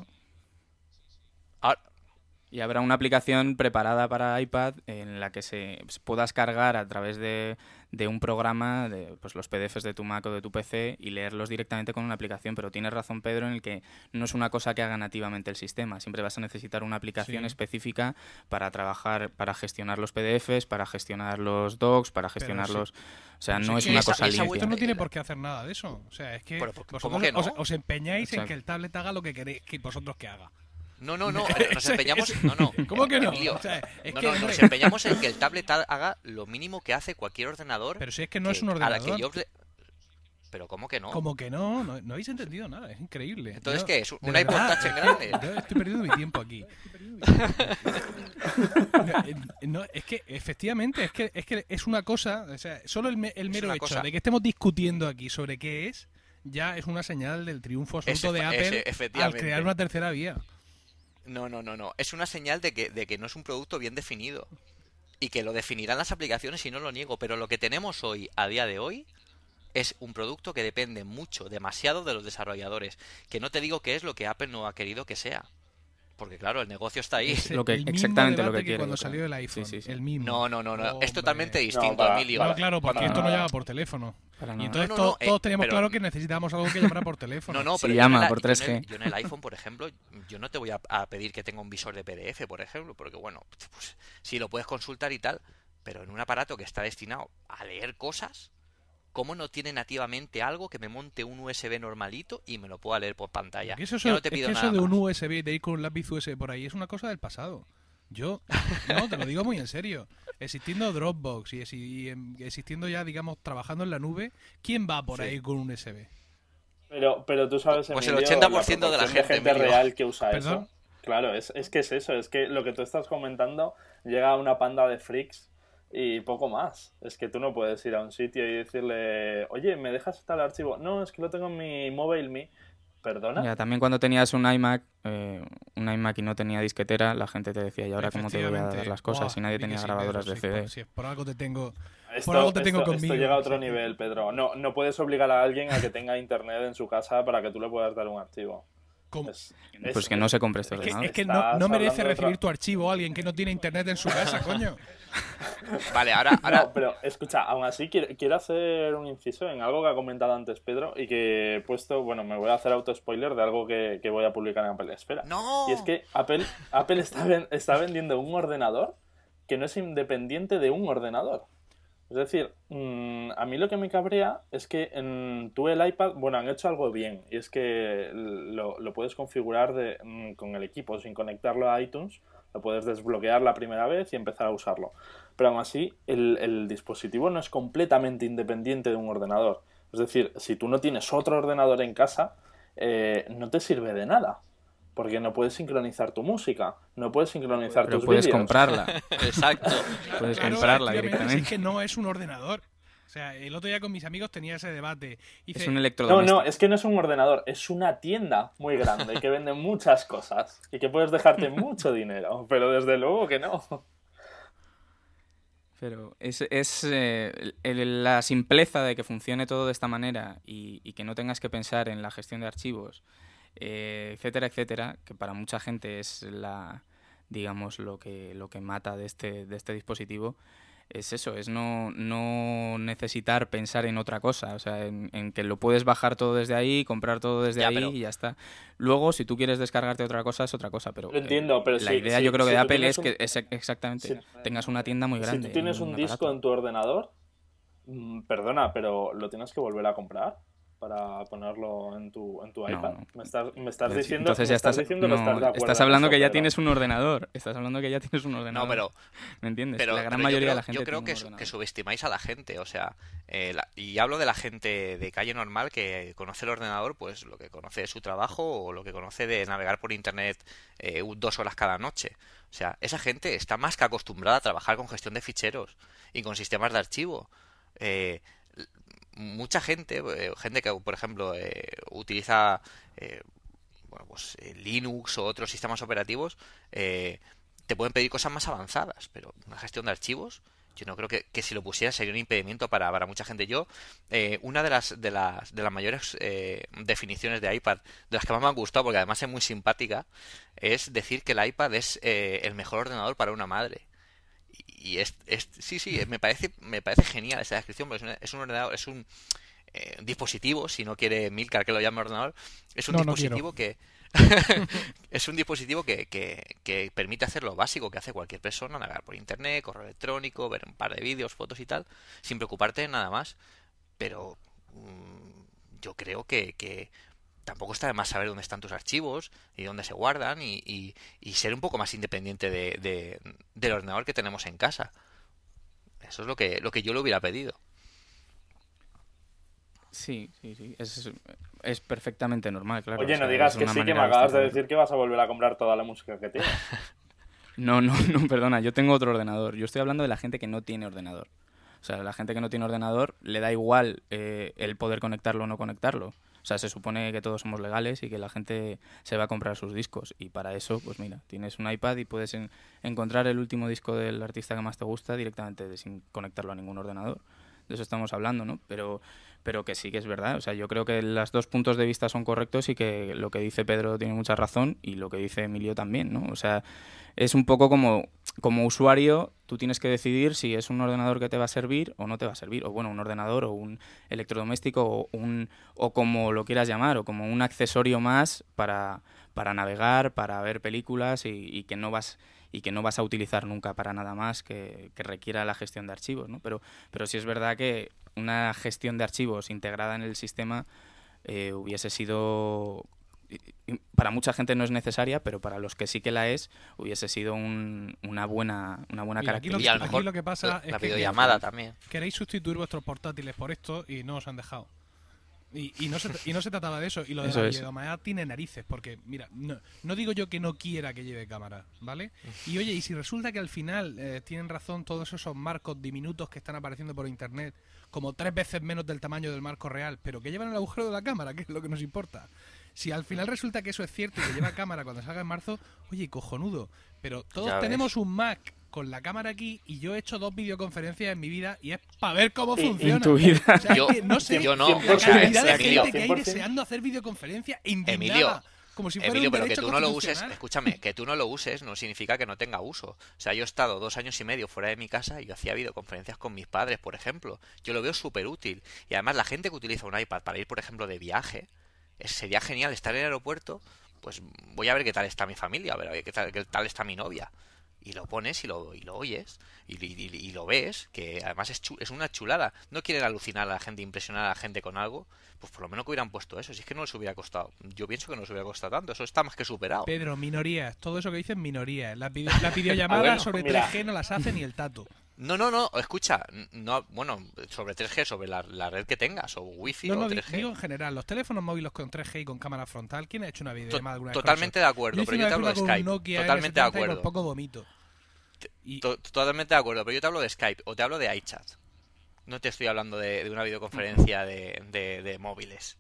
Speaker 1: Y habrá una aplicación preparada para iPad en la que se puedas cargar a través de, de un programa de pues, los PDFs de tu Mac o de tu PC y leerlos directamente con una aplicación. Pero tienes razón, Pedro, en el que no es una cosa que haga nativamente el sistema. Siempre vas a necesitar una aplicación específica para trabajar, para gestionar los PDFs, para gestionar los docs, para gestionar los... O sea, no es una cosa limpia.
Speaker 4: no tiene por qué hacer nada de eso. O sea, es que, vosotros os, empeñáis en que el tablet haga lo que queréis que vosotros que haga.
Speaker 2: No, no, no, nos empeñamos. No, no.
Speaker 4: ¿Cómo que no?
Speaker 2: nos empeñamos en que el tablet haga lo mínimo que hace cualquier ordenador.
Speaker 4: Pero si es que no es un ordenador.
Speaker 2: Pero ¿cómo que no?
Speaker 4: ¿Cómo que no? no? No, habéis entendido nada, es increíble.
Speaker 2: Entonces, ¿qué es? ¿Un iPod Touch en grande?
Speaker 4: estoy perdiendo mi tiempo aquí. no, es que, efectivamente, es que, es que es una cosa, o sea, solo el, el mero hecho de que estemos discutiendo aquí sobre qué es, ya es una señal del triunfo absoluto de Apple al crear una tercera vía.
Speaker 2: No, no, no, no. Es una señal de que, de que no es un producto bien definido. Y que lo definirán las aplicaciones y no lo niego. Pero lo que tenemos hoy, a día de hoy, es un producto que depende mucho, demasiado de los desarrolladores. Que no te digo que es lo que Apple no ha querido que sea. Porque claro, el negocio está ahí.
Speaker 1: lo que, exactamente lo que, quiere.
Speaker 4: Cuando salió el iPhone, el mismo.
Speaker 2: No, no, no, no. es totalmente distinto, Emilio.
Speaker 4: No, claro, porque esto no llega por teléfono. Y entonces todos eh, teníamos claro que necesitábamos algo que llamara por teléfono.
Speaker 2: No, no, pero
Speaker 1: llama por 3G.
Speaker 2: Yo en, el, iPhone, por ejemplo, yo no te voy a, pedir que tenga un visor de PDF, por ejemplo, porque bueno, pues sí lo puedes consultar y tal, pero en un aparato que está destinado a leer cosas, ¿cómo no tiene nativamente algo que me monte un USB normalito y me lo pueda leer por pantalla?
Speaker 4: Eso, no te pido es que eso de un USB, de ir con un lápiz USB por ahí, es una cosa del pasado. Yo, no, te lo digo muy en serio. Existiendo Dropbox y, existiendo ya, digamos, trabajando en la nube, ¿quién va por ahí con un USB?
Speaker 3: Pero, pero tú sabes,
Speaker 2: pues el 80% de la gente,
Speaker 3: real que usa eso. Claro, es, es que es eso, es que lo que tú estás comentando llega a una panda de freaks y poco más. Es que tú no puedes ir a un sitio y decirle, oye, ¿me dejas tal archivo? No, es que lo tengo en mi mobile me. ¿Perdona?
Speaker 1: también cuando tenías un iMac, eh, un iMac y no tenía disquetera, la gente te decía, ¿y ahora cómo te voy a dar las cosas? si nadie tenía grabadoras de CD.
Speaker 4: Si, por algo te tengo,
Speaker 3: esto,
Speaker 4: por algo te tengo
Speaker 3: conmigo. Esto llega a otro nivel, Pedro. No, no puedes obligar a alguien a que tenga internet en su casa para que tú le puedas dar un archivo.
Speaker 1: Pues
Speaker 3: es-
Speaker 1: que no se compre este
Speaker 4: Es que,
Speaker 1: ordenador.
Speaker 4: es que no, merece recibir tu archivo alguien que no tiene internet en su casa, coño.
Speaker 2: Vale, ahora, ahora
Speaker 3: No, pero escucha, aún así quiero, quiero hacer un inciso en algo que ha comentado antes Pedro y que he puesto, bueno, me voy a hacer auto-spoiler de algo que, que voy a publicar en Apple Espera.
Speaker 2: ¡No!
Speaker 3: Y es que Apple, Apple está, ven- está vendiendo un ordenador que no es independiente de un ordenador. Es decir, mm, a mí lo que me cabrea es que en tú el iPad, bueno, han hecho algo bien, y es que lo, lo puedes configurar de, mm, con el equipo sin conectarlo a iTunes, lo puedes desbloquear la primera vez y empezar a usarlo. Pero aún así, el, el dispositivo no es completamente independiente de un ordenador. Es decir, si tú no tienes otro ordenador en casa, eh, no te sirve de nada. Porque no puedes sincronizar tu música, no puedes sincronizar
Speaker 1: Pero
Speaker 3: tus
Speaker 1: puedes comprarla.
Speaker 2: Exacto.
Speaker 1: Puedes
Speaker 4: Claro,
Speaker 1: comprarla directamente.
Speaker 4: Es que no es un ordenador. O sea, el otro día con mis amigos tenía ese debate.
Speaker 1: Es un
Speaker 3: No,
Speaker 1: electrodoméstico.
Speaker 3: no, es que no es un ordenador, es una tienda muy grande que vende muchas cosas y que puedes dejarte mucho dinero, pero desde luego que no.
Speaker 1: Pero es, es eh, el- el- la simpleza de que funcione todo de esta manera y, y que no tengas que pensar en la gestión de archivos, eh, etcétera, etcétera, que para mucha gente es la digamos lo que lo que mata de este de este dispositivo es eso, es no, no necesitar pensar en otra cosa, o sea, en, en que lo puedes bajar todo desde ahí, comprar todo desde
Speaker 2: Ya,
Speaker 1: ahí
Speaker 2: pero-
Speaker 1: y ya está. Luego, si tú quieres descargarte otra cosa, es otra cosa, pero
Speaker 3: Lo entiendo, pero
Speaker 1: la
Speaker 3: si-
Speaker 1: idea
Speaker 3: si-
Speaker 1: yo creo que de Apple
Speaker 3: tienes
Speaker 1: es
Speaker 3: un-
Speaker 1: que es exactamente
Speaker 3: si-
Speaker 1: tengas una tienda muy grande.
Speaker 3: Si tú tienes un
Speaker 1: aparato.
Speaker 3: disco en tu ordenador, mm, perdona, pero lo tienes que volver a comprar para ponerlo en tu, en tu iPad.
Speaker 1: no.
Speaker 3: Me estás, me estás
Speaker 1: Entonces-
Speaker 3: diciendo,
Speaker 1: Entonces
Speaker 3: me
Speaker 1: ya
Speaker 3: estás
Speaker 1: estás,
Speaker 3: diciendo que
Speaker 1: no,
Speaker 3: estás de acuerdo
Speaker 1: estás hablando que ya tienes un ordenador. Estás hablando que ya tienes un ordenador.
Speaker 2: No, pero,
Speaker 1: ¿Me entiendes?
Speaker 2: pero,
Speaker 1: la gran
Speaker 2: pero
Speaker 1: mayoría
Speaker 2: creo,
Speaker 1: de la gente
Speaker 2: yo creo
Speaker 1: tiene
Speaker 2: que, su- subestimáis a la gente. O sea, eh, la- y hablo de la gente de calle normal que conoce el ordenador, pues lo que conoce de su trabajo o lo que conoce de navegar por internet eh, dos horas cada noche. O sea, esa gente está más que acostumbrada a trabajar con gestión de ficheros y con sistemas de archivo. Eh, mucha gente, eh, gente que, por ejemplo, eh, utiliza eh, bueno, pues, eh, Linux o otros sistemas operativos, eh, te pueden pedir cosas más avanzadas, pero una gestión de archivos, yo no creo que, que si lo pusiera sería un impedimento para, para mucha gente. Yo, eh, una de las, de las, de las mayores definiciones de iPad, de las que más me han gustado, porque además es muy simpática, es decir que el iPad es el mejor ordenador para una madre. Y es, es- sí, sí, me parece, me parece genial esa descripción, porque es, una- es un ordenador, es un eh, dispositivo, si no quiere Milcar que lo llame ordenador, es un
Speaker 4: No, no
Speaker 2: dispositivo que es un dispositivo que, que, que permite hacer lo básico que hace cualquier persona, navegar por internet, correo electrónico, ver un par de vídeos, fotos y tal, sin preocuparte de nada más. Pero mm, yo creo que, que tampoco está de más saber dónde están tus archivos y dónde se guardan y, y- y ser un poco más independiente de, de- del ordenador que tenemos en casa. Eso es lo que, lo que yo le hubiera pedido.
Speaker 1: Sí, sí, sí. Es, es perfectamente normal, claro.
Speaker 3: Oye,
Speaker 1: o sea,
Speaker 3: no digas que sí, que me acabas de decir que vas a volver a comprar toda la música que tienes.
Speaker 1: No, no, no, perdona, yo tengo otro ordenador. Yo estoy hablando de la gente que no tiene ordenador. O sea, la gente que no tiene ordenador le da igual eh, el poder conectarlo o no conectarlo. O sea, se supone que todos somos legales y que la gente se va a comprar sus discos. Y para eso, pues mira, tienes un iPad y puedes en- encontrar el último disco del artista que más te gusta directamente sin conectarlo a ningún ordenador. De eso estamos hablando, ¿no? Pero, pero que sí que es verdad. O sea, yo creo que los dos puntos de vista son correctos y que lo que dice Pedro tiene mucha razón y lo que dice Emilio también, ¿no? O sea, es un poco como, como usuario, tú tienes que decidir si es un ordenador que te va a servir o no te va a servir. O bueno, un ordenador o un electrodoméstico o, un, o como lo quieras llamar, o como un accesorio más para, para navegar, para ver películas y, y que no vas y que no vas a utilizar nunca para nada más que, que requiera la gestión de archivos, ¿no? Pero, pero sí es verdad que una gestión de archivos integrada en el sistema eh, hubiese sido para mucha gente no es necesaria, pero para los que sí que la es, hubiese sido un- una buena una buena
Speaker 4: aquí lo
Speaker 2: Y a
Speaker 1: característica.
Speaker 4: aquí lo que pasa
Speaker 2: la,
Speaker 4: es
Speaker 2: la
Speaker 4: que-
Speaker 2: videollamada también.
Speaker 4: Queréis sustituir vuestros portátiles por esto y no os han dejado. Y, y no se, y no se trataba de eso. Y lo de
Speaker 1: Eso
Speaker 4: la
Speaker 1: es.
Speaker 4: videollamada tiene narices, porque, mira, no, no digo yo que no quiera que lleve cámara, ¿vale? Y oye, y si resulta que al final eh, tienen razón todos esos marcos diminutos que están apareciendo por internet, como tres veces menos del tamaño del marco real, pero que llevan el agujero de la cámara, que es lo que nos importa. Si al final resulta que eso es cierto y que lleva cámara cuando salga en marzo, oye, cojonudo. Pero todos
Speaker 2: Ya ves.
Speaker 4: tenemos un Mac con la cámara aquí y yo he hecho dos videoconferencias en mi vida y es para ver cómo
Speaker 3: y en
Speaker 4: funciona.
Speaker 1: tu vida.
Speaker 4: O sea,
Speaker 2: Yo-
Speaker 4: es que no sé
Speaker 2: yo no,
Speaker 4: la
Speaker 2: o sea,
Speaker 4: cantidad de gente que hay
Speaker 3: 100%.
Speaker 4: deseando hacer videoconferencias indignada.
Speaker 2: Emilio,
Speaker 4: Como si fuera
Speaker 2: Emilio,
Speaker 4: un
Speaker 2: pero que tú no lo uses, escúchame, que tú no lo uses no significa que no tenga uso. O sea, yo he estado dos años y medio fuera de mi casa y yo hacía videoconferencias con mis padres, por ejemplo. Yo lo veo súper útil. Y además la gente que utiliza un iPad para ir, por ejemplo, de viaje, es- sería genial estar en el aeropuerto, pues voy a ver qué tal está mi familia, a ver qué tal, qué tal está mi novia. Y lo pones y lo, y lo oyes y, y- y- y lo ves, que además es, chu- es una chulada. No quieren alucinar a la gente, impresionar a la gente con algo, pues por lo menos que hubieran puesto eso. Si es que no les hubiera costado. Yo pienso que no les hubiera costado tanto, eso está más que superado.
Speaker 4: Pedro, minorías. Todo eso que dicen minorías. Las, video- las videollamadas
Speaker 3: bueno,
Speaker 4: sobre
Speaker 3: mira.
Speaker 4: 3G no las hace ni el tato.
Speaker 2: No, no, no, escucha, no, bueno, sobre 3G, sobre la, la red que tengas, o Wi-Fi
Speaker 4: No,
Speaker 2: o
Speaker 4: no, di-
Speaker 2: 3G.
Speaker 4: digo en general, los teléfonos móviles con 3G y con cámara frontal, ¿quién ha hecho una videollamada alguna vez?
Speaker 2: totalmente de acuerdo, pero yo te hablo de Skype. Totalmente de
Speaker 4: N70 y por
Speaker 2: acuerdo.
Speaker 4: poco vomito. Y-
Speaker 2: Totalmente de acuerdo, pero yo te hablo de Skype o te hablo de iChat. No te estoy hablando de, de una videoconferencia de, de- de móviles.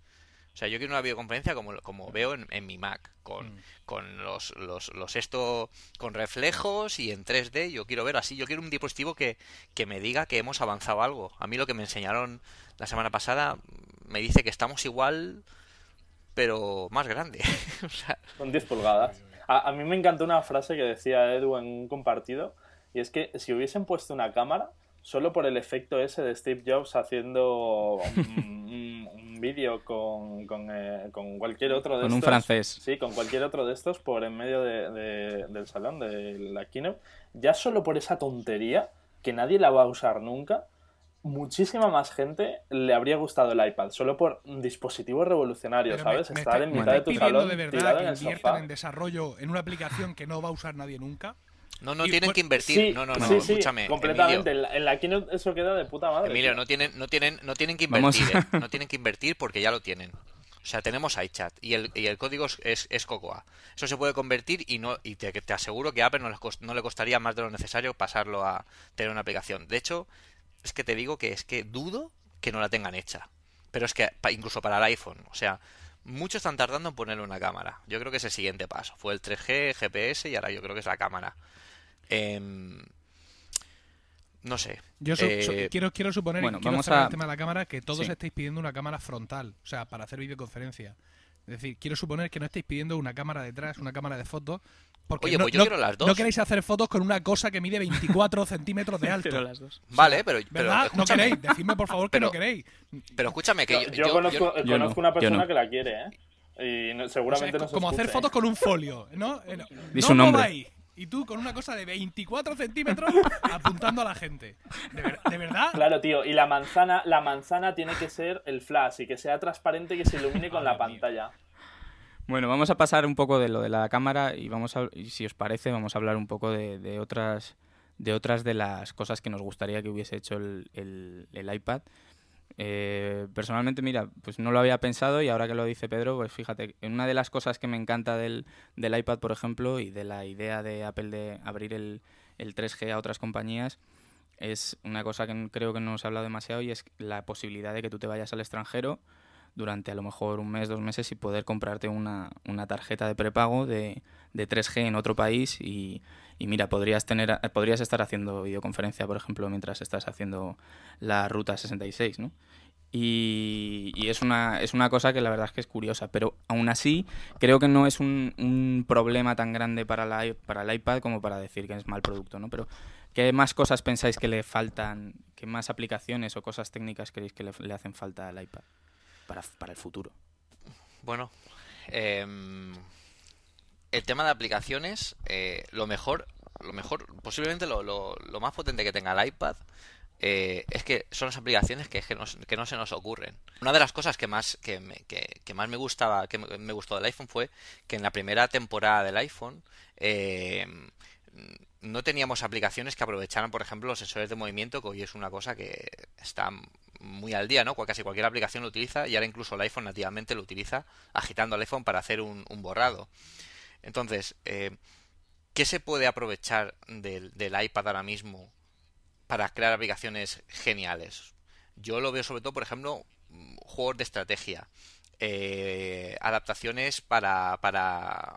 Speaker 2: O sea, yo quiero una videoconferencia como, como veo en, en mi Mac, con,
Speaker 4: Mm.
Speaker 2: con los, los, los esto con reflejos y en 3D. Yo quiero ver así. Yo quiero un dispositivo que, que me diga que hemos avanzado algo. A mí lo que me enseñaron la semana pasada me dice que estamos igual, pero más grande. o sea,
Speaker 3: Con 10 pulgadas. A, a mí me encantó una frase que decía Edu en un compartido, y es que si hubiesen puesto una cámara, solo por el efecto ese de Steve Jobs haciendo un, un- un vídeo con, con, eh, con cualquier otro de
Speaker 1: Con un
Speaker 3: estos.
Speaker 1: francés.
Speaker 3: Sí, con cualquier otro de estos por en medio de- de- del salón, de la keynote, ya solo por esa tontería, que nadie la va a usar nunca, muchísima más gente le habría gustado el iPad, solo por un dispositivo revolucionario,
Speaker 4: Pero
Speaker 3: ¿sabes?
Speaker 4: me
Speaker 3: Estar
Speaker 4: está-
Speaker 3: en mitad de tu salón
Speaker 4: de verdad
Speaker 3: tirado
Speaker 4: que
Speaker 3: en el
Speaker 4: inviertan
Speaker 3: sofá.
Speaker 4: en desarrollo en una aplicación que no va a usar nadie nunca.
Speaker 2: No, no
Speaker 4: Y,
Speaker 2: tienen que invertir.
Speaker 3: Sí,
Speaker 2: no, no, no,
Speaker 3: sí, sí,
Speaker 2: escúchame.
Speaker 3: completamente.
Speaker 2: Emilio.
Speaker 3: En la, en la eso queda de puta madre.
Speaker 2: Emilio,
Speaker 3: tío.
Speaker 2: no tienen, no tienen, no tienen que invertir, ¿eh? no tienen que invertir porque ya lo tienen. O sea, tenemos iChat y el, y el código es, es, es Cocoa. Eso se puede convertir y no y te, te aseguro que a Apple no, les cost- no le costaría más de lo necesario pasarlo a tener una aplicación. De hecho, es que te digo que es que dudo que no la tengan hecha. Pero es que pa- incluso para el iPhone, o sea, muchos están tardando en ponerle una cámara. Yo creo que es el siguiente paso. Fue el 3G, GPS y ahora yo creo que es la cámara. Em, no sé.
Speaker 4: Yo su- su-
Speaker 2: Eh,
Speaker 4: quiero, quiero suponer, y
Speaker 1: bueno,
Speaker 4: quiero
Speaker 1: vamos a-
Speaker 4: el tema de la cámara, que todos
Speaker 1: Sí.
Speaker 4: estáis pidiendo una cámara frontal, o sea, para hacer videoconferencia. Es decir, quiero suponer que no estáis pidiendo una cámara detrás, una cámara de fotos, porque
Speaker 2: Oye,
Speaker 4: no,
Speaker 2: pues yo
Speaker 4: no-
Speaker 2: quiero las dos.
Speaker 4: no queréis hacer fotos con una cosa que mide 24 centímetros de alto.
Speaker 1: Pero las dos.
Speaker 2: Vale, pero, pero
Speaker 4: ¿Verdad? no queréis. Decidme, por favor, que
Speaker 2: Pero-
Speaker 4: no queréis.
Speaker 2: pero escúchame que
Speaker 3: Yo,
Speaker 2: yo,
Speaker 3: yo
Speaker 2: yo-
Speaker 3: conozco,
Speaker 1: no,
Speaker 3: una persona
Speaker 1: no.
Speaker 3: que la quiere, ¿eh? Y no-
Speaker 4: O sea,
Speaker 3: seguramente
Speaker 4: es
Speaker 3: no se
Speaker 4: como hacer
Speaker 3: escuche,
Speaker 4: fotos
Speaker 3: ¿eh?
Speaker 4: con un folio, ¿no? Eh, no
Speaker 1: Di su nombre.
Speaker 4: Y tú con una cosa de 24 centímetros apuntando a la gente. ¿De, ver- de verdad?
Speaker 3: Claro, tío, y la manzana, la manzana tiene que ser el flash y que sea transparente y que se ilumine con la pantalla.
Speaker 1: Bueno, vamos a pasar un poco de lo de la cámara y vamos a, y si os parece, vamos a hablar un poco de, de otras de otras de las cosas que nos gustaría que hubiese hecho el, el- el iPad. Eh, personalmente, mira, pues no lo había pensado y ahora que lo dice Pedro, pues fíjate, una de las cosas que me encanta del, del iPad, por ejemplo, y de la idea de Apple de abrir el, el 3G a otras compañías, es una cosa que creo que no se ha hablado demasiado y es la posibilidad de que tú te vayas al extranjero durante a lo mejor un mes, dos meses y poder comprarte una, una tarjeta de prepago de, de 3G en otro país y, y mira, podrías tener podrías estar haciendo videoconferencia, por ejemplo, mientras estás haciendo la ruta 66, ¿no? Y, y es, una, es una cosa que la verdad es que es curiosa, pero aún así creo que no es un, un problema tan grande para, la, para el iPad como para decir que es mal producto, ¿no? Pero ¿qué más cosas pensáis que le faltan, qué más aplicaciones o cosas técnicas creéis que le, le hacen falta al iPad para, para el futuro?
Speaker 2: Bueno, em, el tema de aplicaciones, eh, lo mejor, lo mejor, posiblemente lo, lo- lo más potente que tenga el iPad eh, es que son las aplicaciones que, que, que no se nos ocurren. Una de las cosas que más que, me, que- que más me gustaba, que me gustó del iPhone fue que en la primera temporada del iPhone eh, no teníamos aplicaciones que aprovecharan, por ejemplo, los sensores de movimiento, que hoy es una cosa que está muy al día, ¿no? Casi cualquier aplicación lo utiliza y ahora incluso el iPhone nativamente lo utiliza agitando el iPhone para hacer un, borrado. Entonces, eh, ¿qué se puede aprovechar del, iPad ahora mismo para crear aplicaciones geniales? Yo lo veo sobre todo, por ejemplo, juegos de estrategia, eh, adaptaciones para, para,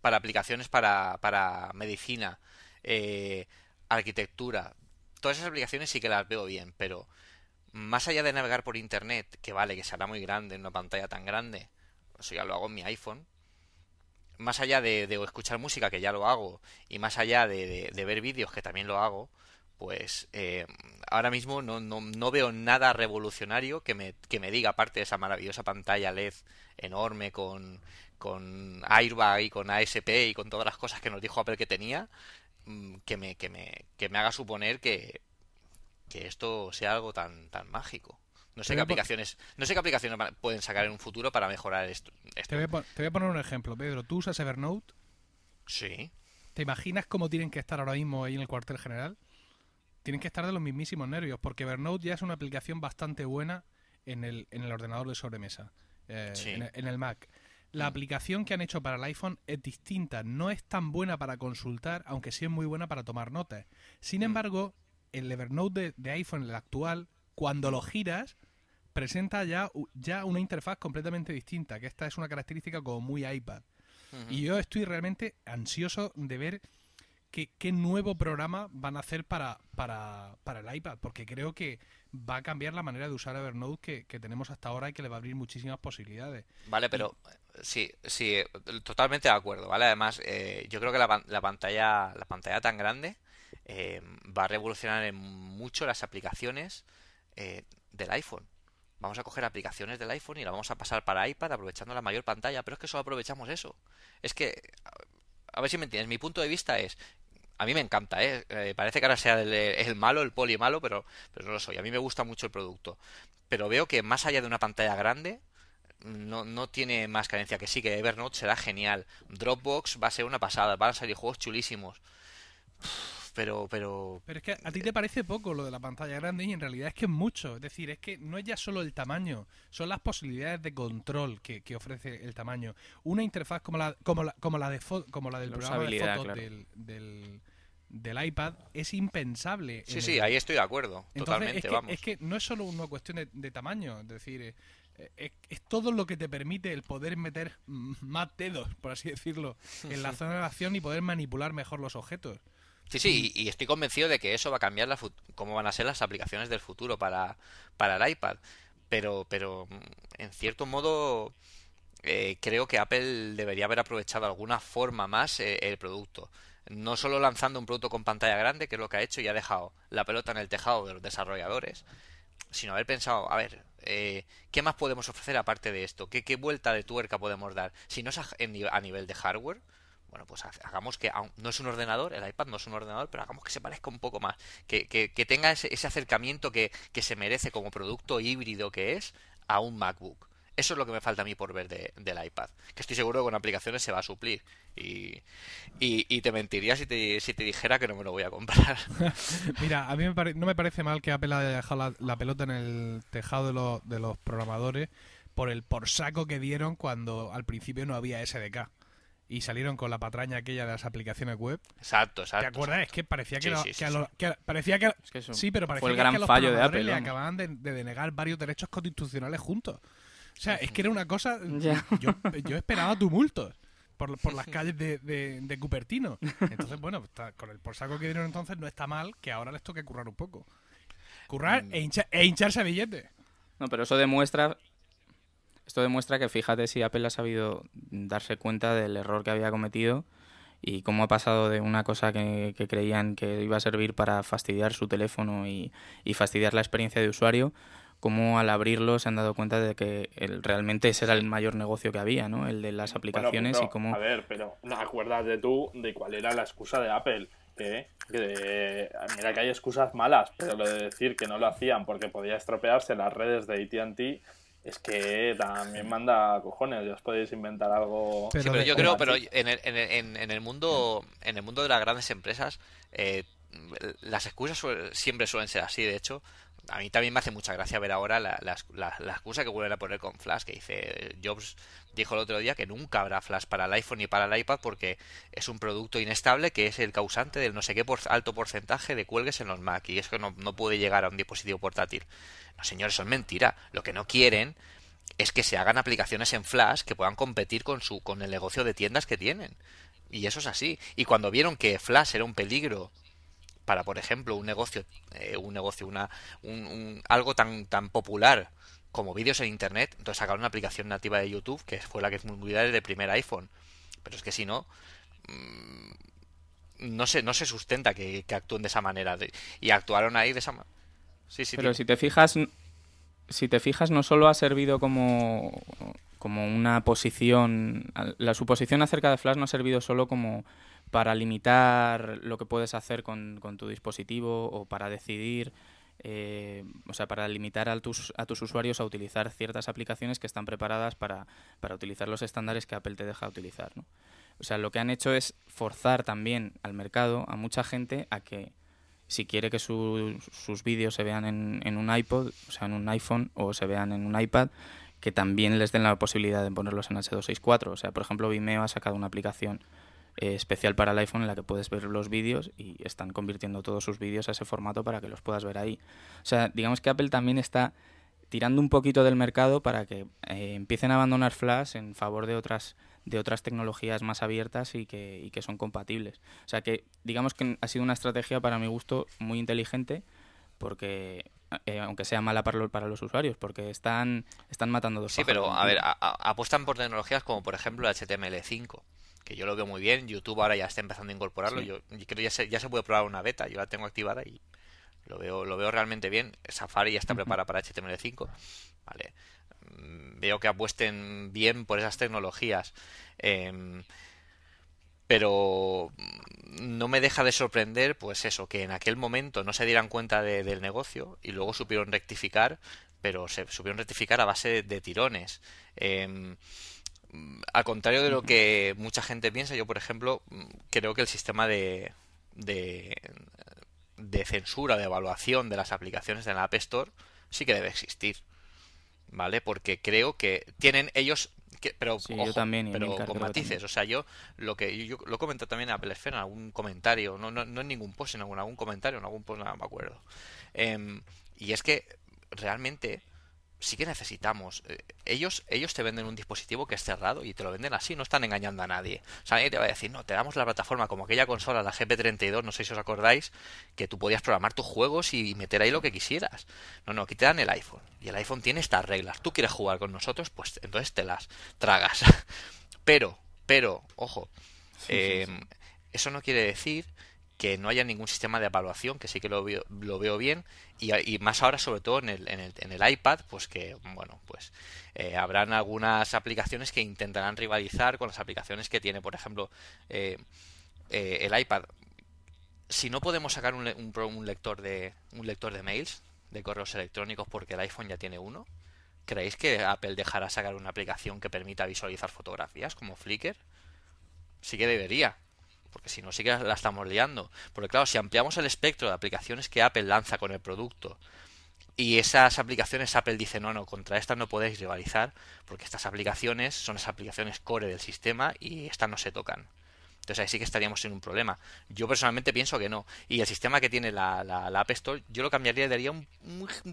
Speaker 2: para aplicaciones para, para medicina, eh, arquitectura. Todas esas aplicaciones sí que las veo bien, pero más allá de navegar por internet, que vale, que será muy grande en una pantalla tan grande, eso ya lo hago en mi iPhone, más allá de, escuchar música, que ya lo hago, y más allá de, ver vídeos, que también lo hago, pues eh, ahora mismo no, no, no, veo nada revolucionario que me, que me diga, aparte de esa maravillosa pantalla LED enorme con, con Airbag y con ASP y con todas las cosas que nos dijo Apple que tenía, mm, que me, que me, que me haga suponer que, que esto sea algo tan, tan mágico. No sé qué aplicaciones, no sé qué aplicaciones pueden sacar en un futuro para mejorar esto.
Speaker 4: Te, voy a, poner un ejemplo, Pedro. ¿Tú usas Evernote?
Speaker 2: Sí.
Speaker 4: ¿Te imaginas cómo tienen que estar ahora mismo ahí en el cuartel general? Tienen que estar de los mismísimos nervios, porque Evernote ya es una aplicación bastante buena en el, en el ordenador de sobremesa, eh, en, el Mac. La mm. aplicación que han hecho para el iPhone es distinta, no es tan buena para consultar, aunque sí es muy buena para tomar notas. Sin mm. embargo, el Evernote de, de iPhone, el actual, cuando lo giras, presenta ya, ya una interfaz completamente distinta, que esta es una característica como muy iPad. Y yo estoy realmente ansioso de ver qué, qué, nuevo programa van a hacer para, para, para, el iPad, porque creo que va a cambiar la manera de usar Evernote que, tenemos hasta ahora y que le va a abrir muchísimas posibilidades.
Speaker 2: Vale, pero sí, sí, totalmente de acuerdo, ¿vale? Además, eh, yo creo que la, la, pantalla, la pantalla tan grande eh, va a revolucionar en mucho las aplicaciones eh, del iPhone vamos a coger aplicaciones del iPhone y la vamos a pasar para iPad aprovechando la mayor pantalla, pero es que solo aprovechamos eso. Es que, a ver si me entiendes, mi punto de vista es, a mí me encanta, ¿eh? eh parece que ahora sea el, malo, el poli malo, pero, no lo soy. A mí me gusta mucho el producto. Pero veo que más allá de una pantalla grande, no, no tiene más carencia que sí, que Evernote será genial. Dropbox va a ser una pasada, van a salir juegos chulísimos pero, pero...
Speaker 4: Pero es que a ti te parece poco lo de la pantalla grande y en realidad es que es mucho. Es decir, es que no es ya solo el tamaño, son las posibilidades de control que, ofrece el tamaño. Una interfaz como la, como la, como la, de como la del programa de fotos del, del, iPad es impensable.
Speaker 2: Sí, sí, ahí estoy de acuerdo. totalmente,
Speaker 4: es que,
Speaker 2: vamos.
Speaker 4: Es que no es solo una cuestión de, tamaño, es decir... Eh, es, es, todo lo que te permite el poder meter más dedos, por así decirlo, en la zona de acción y poder manipular mejor los objetos.
Speaker 2: Sí, sí, y, estoy convencido de que eso va a cambiar la cómo van a ser las aplicaciones del futuro para, para el iPad. Pero, pero mm, en cierto modo, eh, creo que Apple debería haber aprovechado de alguna forma más eh, el producto. No solo lanzando un producto con pantalla grande, que es lo que ha hecho y ha dejado la pelota en el tejado de los desarrolladores, sino haber pensado, a ver, eh, ¿qué más podemos ofrecer aparte de esto? ¿Qué, ¿Qué, vuelta de tuerca podemos dar? Si no es a nivel de hardware, bueno, pues hagamos que no es un ordenador, el iPad no es un ordenador, pero hagamos que se parezca un poco más, que, que, tenga ese, acercamiento que, que, se merece como producto híbrido que es a un MacBook. Eso es lo que me falta a mí por ver del iPad, que estoy seguro que con aplicaciones se va a suplir. Y, y, te mentiría si te, si te dijera que no me lo voy a comprar.
Speaker 4: Mira, a mí no me parece mal que Apple haya dejado la, pelota en el tejado de los, de los programadores por el por saco que dieron cuando al principio no había SDK y salieron con la patraña aquella de las aplicaciones web.
Speaker 2: Exacto, exacto.
Speaker 4: ¿Te acuerdas? Es que parecía que, parecía que, sí, pero parecía
Speaker 1: el gran
Speaker 4: que a los
Speaker 1: fallo de Apple,
Speaker 4: le acababan de, denegar varios derechos constitucionales juntos. O sea, es que era una cosa. Yo, yo esperaba tumultos por, por las calles de, de, Cupertino. Entonces, bueno, con el por saco que dieron entonces no está mal que ahora les toque currar un poco. Currar mm. e, e hincharse a billetes.
Speaker 1: No, pero eso demuestra esto demuestra que fíjate si Apple ha sabido darse cuenta del error que había cometido y cómo ha pasado de una cosa que, creían que iba a servir para fastidiar su teléfono y, fastidiar la experiencia de usuario, cómo al abrirlo se han dado cuenta de que realmente ese era el mayor negocio que había, ¿no? El de las aplicaciones y cómo...
Speaker 3: A ver, pero no acuérdate tú de cuál era la excusa de Apple. Que, mira que hay excusas malas, pero lo de decir que no lo hacían porque podía estropearse las redes de AT&T es que también manda cojones, ya os podéis inventar algo.
Speaker 2: sí, pero yo creo, pero en el, en, en, el mundo, en el mundo de las grandes empresas, eh, las excusas siempre suelen ser así. De hecho, a mí también me hace mucha gracia ver ahora la, la, excusa que vuelven a poner con Flash, que dice Jobs dijo el otro día que nunca habrá Flash para el iPhone ni para el iPad porque es un producto inestable que es el causante del no sé qué por alto porcentaje de cuelgues en los Mac y es que no, no puede llegar a un dispositivo portátil. No, señores, son mentira. Lo que no quieren es que se hagan aplicaciones en Flash que puedan competir con su con el negocio de tiendas que tienen. Y eso es así. Y cuando vieron que Flash era un peligro para, por ejemplo, un negocio, eh, un negocio, una, un, algo tan, tan popular como vídeos en internet, entonces sacaron una aplicación nativa de YouTube que fue la que es muy desde el primer iPhone. pero es que si no, mm, no se, no se sustenta que, actúen de esa manera. y actuaron ahí de esa manera.
Speaker 1: Sí, sí, pero si te fijas, si te fijas, no solo ha servido como, como una posición. La suposición acerca de Flash no ha servido solo como para limitar lo que puedes hacer con, con tu dispositivo o para decidir eh, o sea, para limitar a tus, a tus usuarios a utilizar ciertas aplicaciones que están preparadas para, para utilizar los estándares que Apple te deja utilizar. ¿no? O sea, lo que han hecho es forzar también al mercado, a mucha gente, a que si quiere que sus vídeos se vean en, en un iPod, o sea, en un iPhone o se vean en un iPad, que también les den la posibilidad de ponerlos en H264. O sea, por ejemplo, Vimeo ha sacado una aplicación eh, especial para el iPhone en la que puedes ver los vídeos y están convirtiendo todos sus vídeos a ese formato para que los puedas ver ahí. O sea, digamos que Apple también está tirando un poquito del mercado para que eh, empiecen a abandonar Flash en favor de otras de otras tecnologías más abiertas y que, y que son compatibles. O sea que digamos que ha sido una estrategia para mi gusto muy inteligente porque eh, aunque sea mala para, para, los usuarios, porque están, están matando dos
Speaker 2: Sí, pero a ver, apuestan por tecnologías como por ejemplo el HTML5 que yo lo veo muy bien. YouTube ahora ya está empezando a incorporarlo. Yo, creo que ya se, ya se puede probar una beta. Yo la tengo activada y lo veo, lo veo realmente bien. Safari ya está preparada para HTML5. Vale. Mm, veo que apuesten bien por esas tecnologías. Em, pero no me deja de sorprender, pues eso, que en aquel momento no se dieran cuenta del negocio y luego supieron rectificar, pero se supieron rectificar a base de, tirones. Eh, al contrario de lo que mucha gente piensa, yo, por ejemplo, creo que el sistema de, de, de censura, de evaluación de las aplicaciones de la App Store sí que debe existir. ¿Vale? Porque creo que tienen ellos pero
Speaker 1: también
Speaker 2: pero con matices o sea yo lo que yo, lo comento también en Apple Esfera en algún comentario no, no, no en ningún post en algún, algún comentario en algún post no me acuerdo em, y es que realmente sí que necesitamos. Eh, ellos, ellos te venden un dispositivo que es cerrado y te lo venden así, no están engañando a nadie. O sea, nadie te va a decir, no, te damos la plataforma como aquella consola, la GP32, no sé si os acordáis, que tú podías programar tus juegos y meter ahí lo que quisieras. No, no, aquí te dan el iPhone. Y el iPhone tiene estas reglas. Tú quieres jugar con nosotros, pues entonces te las tragas. pero, pero, ojo, em, eso no quiere decir que no haya ningún sistema de evaluación, que sí que lo veo, lo veo bien, y, más ahora sobre todo en el, en el, en el iPad, pues que, bueno, pues eh, habrán algunas aplicaciones que intentarán rivalizar con las aplicaciones que tiene, por ejemplo, eh, eh, el iPad. Si no podemos sacar un, un, lector de, un lector de mails, de correos electrónicos, porque el iPhone ya tiene uno, ¿creéis que Apple dejará sacar una aplicación que permita visualizar fotografías como Flickr? Sí que debería porque si no sí que la estamos liando. Porque claro, si ampliamos el espectro de aplicaciones que Apple lanza con el producto y esas aplicaciones Apple dice no, no, contra estas no podéis rivalizar porque estas aplicaciones son las aplicaciones core del sistema y estas no se tocan. Entonces ahí sí que estaríamos en un problema. Yo personalmente pienso que no. Y el sistema que tiene la, la, App Store, yo lo cambiaría y daría un,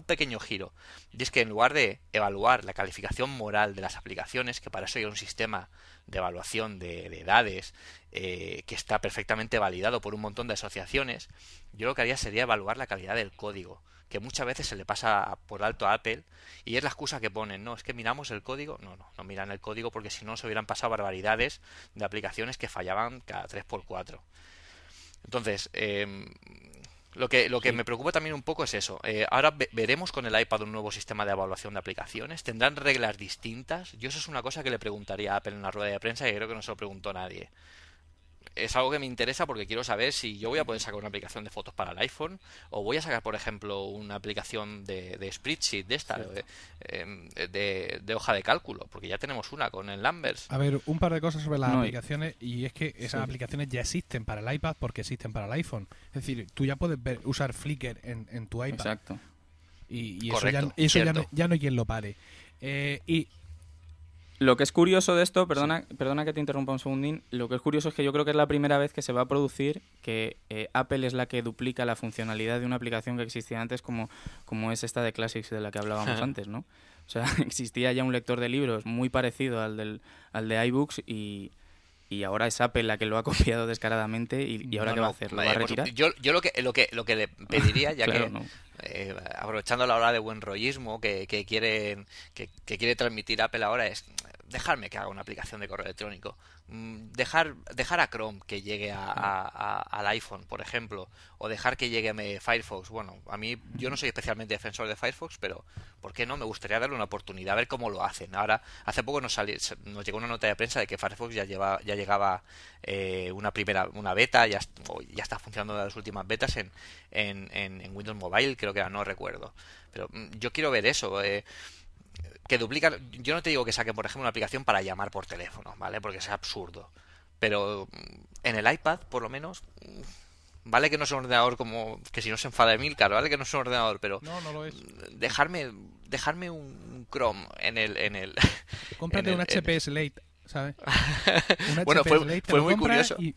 Speaker 2: pequeño giro. Y es que en lugar de evaluar la calificación moral de las aplicaciones, que para eso hay un sistema de evaluación de, edades eh, que está perfectamente validado por un montón de asociaciones, yo lo que haría sería evaluar la calidad del código que muchas veces se le pasa por alto a Apple y es la excusa que ponen, no, es que miramos el código, no, no, no miran el código porque si no se hubieran pasado barbaridades de aplicaciones que fallaban cada 3x4. Entonces, em, lo que, lo que me preocupa también un poco es eso. Eh, ahora veremos con el iPad un nuevo sistema de evaluación de aplicaciones. ¿Tendrán reglas distintas? Yo eso es una cosa que le preguntaría a Apple en la rueda de prensa y creo que no se lo preguntó nadie es algo que me interesa porque quiero saber si yo voy a poder sacar una aplicación de fotos para el iPhone o voy a sacar, por ejemplo, una aplicación de, de spreadsheet de esta, em, de, hoja de cálculo, porque ya tenemos una con el Numbers.
Speaker 4: A ver, un par de cosas sobre las aplicaciones y es que esas aplicaciones ya existen para el iPad porque existen para el iPhone. Es decir, tú ya puedes ver, usar Flickr en, en tu iPad.
Speaker 1: Exacto.
Speaker 4: Y, eso, ya, ya, no, hay quien lo pare. Eh, y
Speaker 1: lo que es curioso de esto, perdona, perdona que te interrumpa un segundín, lo que es curioso es que yo creo que es la primera vez que se va a producir que eh, Apple es la que duplica la funcionalidad de una aplicación que existía antes como, como es esta de Classics de la que hablábamos antes, ¿no? O sea, existía ya un lector de libros muy parecido al, del, al de iBooks y, y ahora es Apple la que lo ha copiado descaradamente y, ahora qué va a hacer, ¿lo va a retirar?
Speaker 2: Yo, yo lo, que, lo, que, lo que le pediría, ya que eh, aprovechando la hora de buen rollismo que, que, quieren, que, quiere transmitir Apple ahora es dejarme que haga una aplicación de correo electrónico, dejar, dejar a Chrome que llegue a, al iPhone, por ejemplo, o dejar que llegue a Firefox. Bueno, a mí yo no soy especialmente defensor de Firefox, pero ¿por qué no? Me gustaría darle una oportunidad, a ver cómo lo hacen. Ahora, hace poco nos, nos llegó una nota de prensa de que Firefox ya, lleva, ya llegaba eh, una primera una beta, ya, ya está funcionando las últimas betas en, en, en, Windows Mobile, creo que era, no recuerdo. Pero mm, yo quiero ver eso. Eh, que duplican. Yo no te digo que saquen, por ejemplo, una aplicación para llamar por teléfono, ¿vale? Porque es absurdo. Pero mm, en el iPad, por lo menos, mm, vale que no es un ordenador como. que si no se enfada de mil, claro, vale que no es un ordenador, pero.
Speaker 4: No, no lo es.
Speaker 2: Dejarme, dejarme un Chrome en el. En el
Speaker 4: Cómprate un HP Slate. ¿sabes?
Speaker 2: bueno, fue, fue muy curioso.
Speaker 4: Y,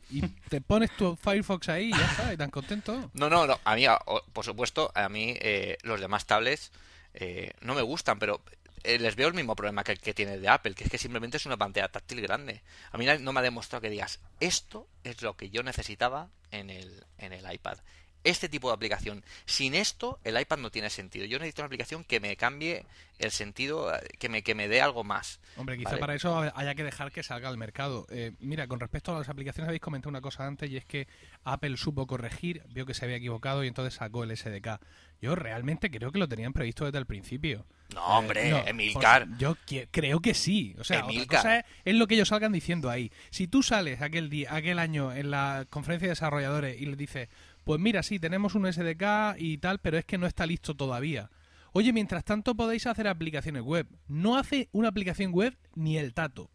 Speaker 4: te pones tu Firefox ahí y ya está, y tan contento.
Speaker 2: No, no, no. A mí, por supuesto, a mí eh, los demás tablets eh, no me gustan, pero les veo el mismo problema que, que tiene de Apple, que es que simplemente es una pantalla táctil grande. A mí no me ha demostrado que digas, esto es lo que yo necesitaba en el iPad. Este tipo de aplicación. Sin esto, el iPad no tiene sentido. Yo necesito una aplicación que me cambie el sentido, que me, que me dé algo más.
Speaker 4: Hombre, quizá para eso haya que dejar que salga al mercado. Eh, mira, con respecto a las aplicaciones, habéis comentado una cosa antes y es que Apple supo corregir, vio que se había equivocado y entonces sacó el SDK. Yo realmente creo que lo tenían previsto desde el principio.
Speaker 2: No, hombre, eh, Emilcar.
Speaker 4: yo creo que sí. O sea, cosa es, lo que ellos salgan diciendo ahí. Si tú sales aquel día, aquel año en la conferencia de desarrolladores y les dices, pues mira, sí, tenemos un SDK y tal, pero es que no está listo todavía. Oye, mientras tanto podéis hacer aplicaciones web. No hace una aplicación web ni el tato.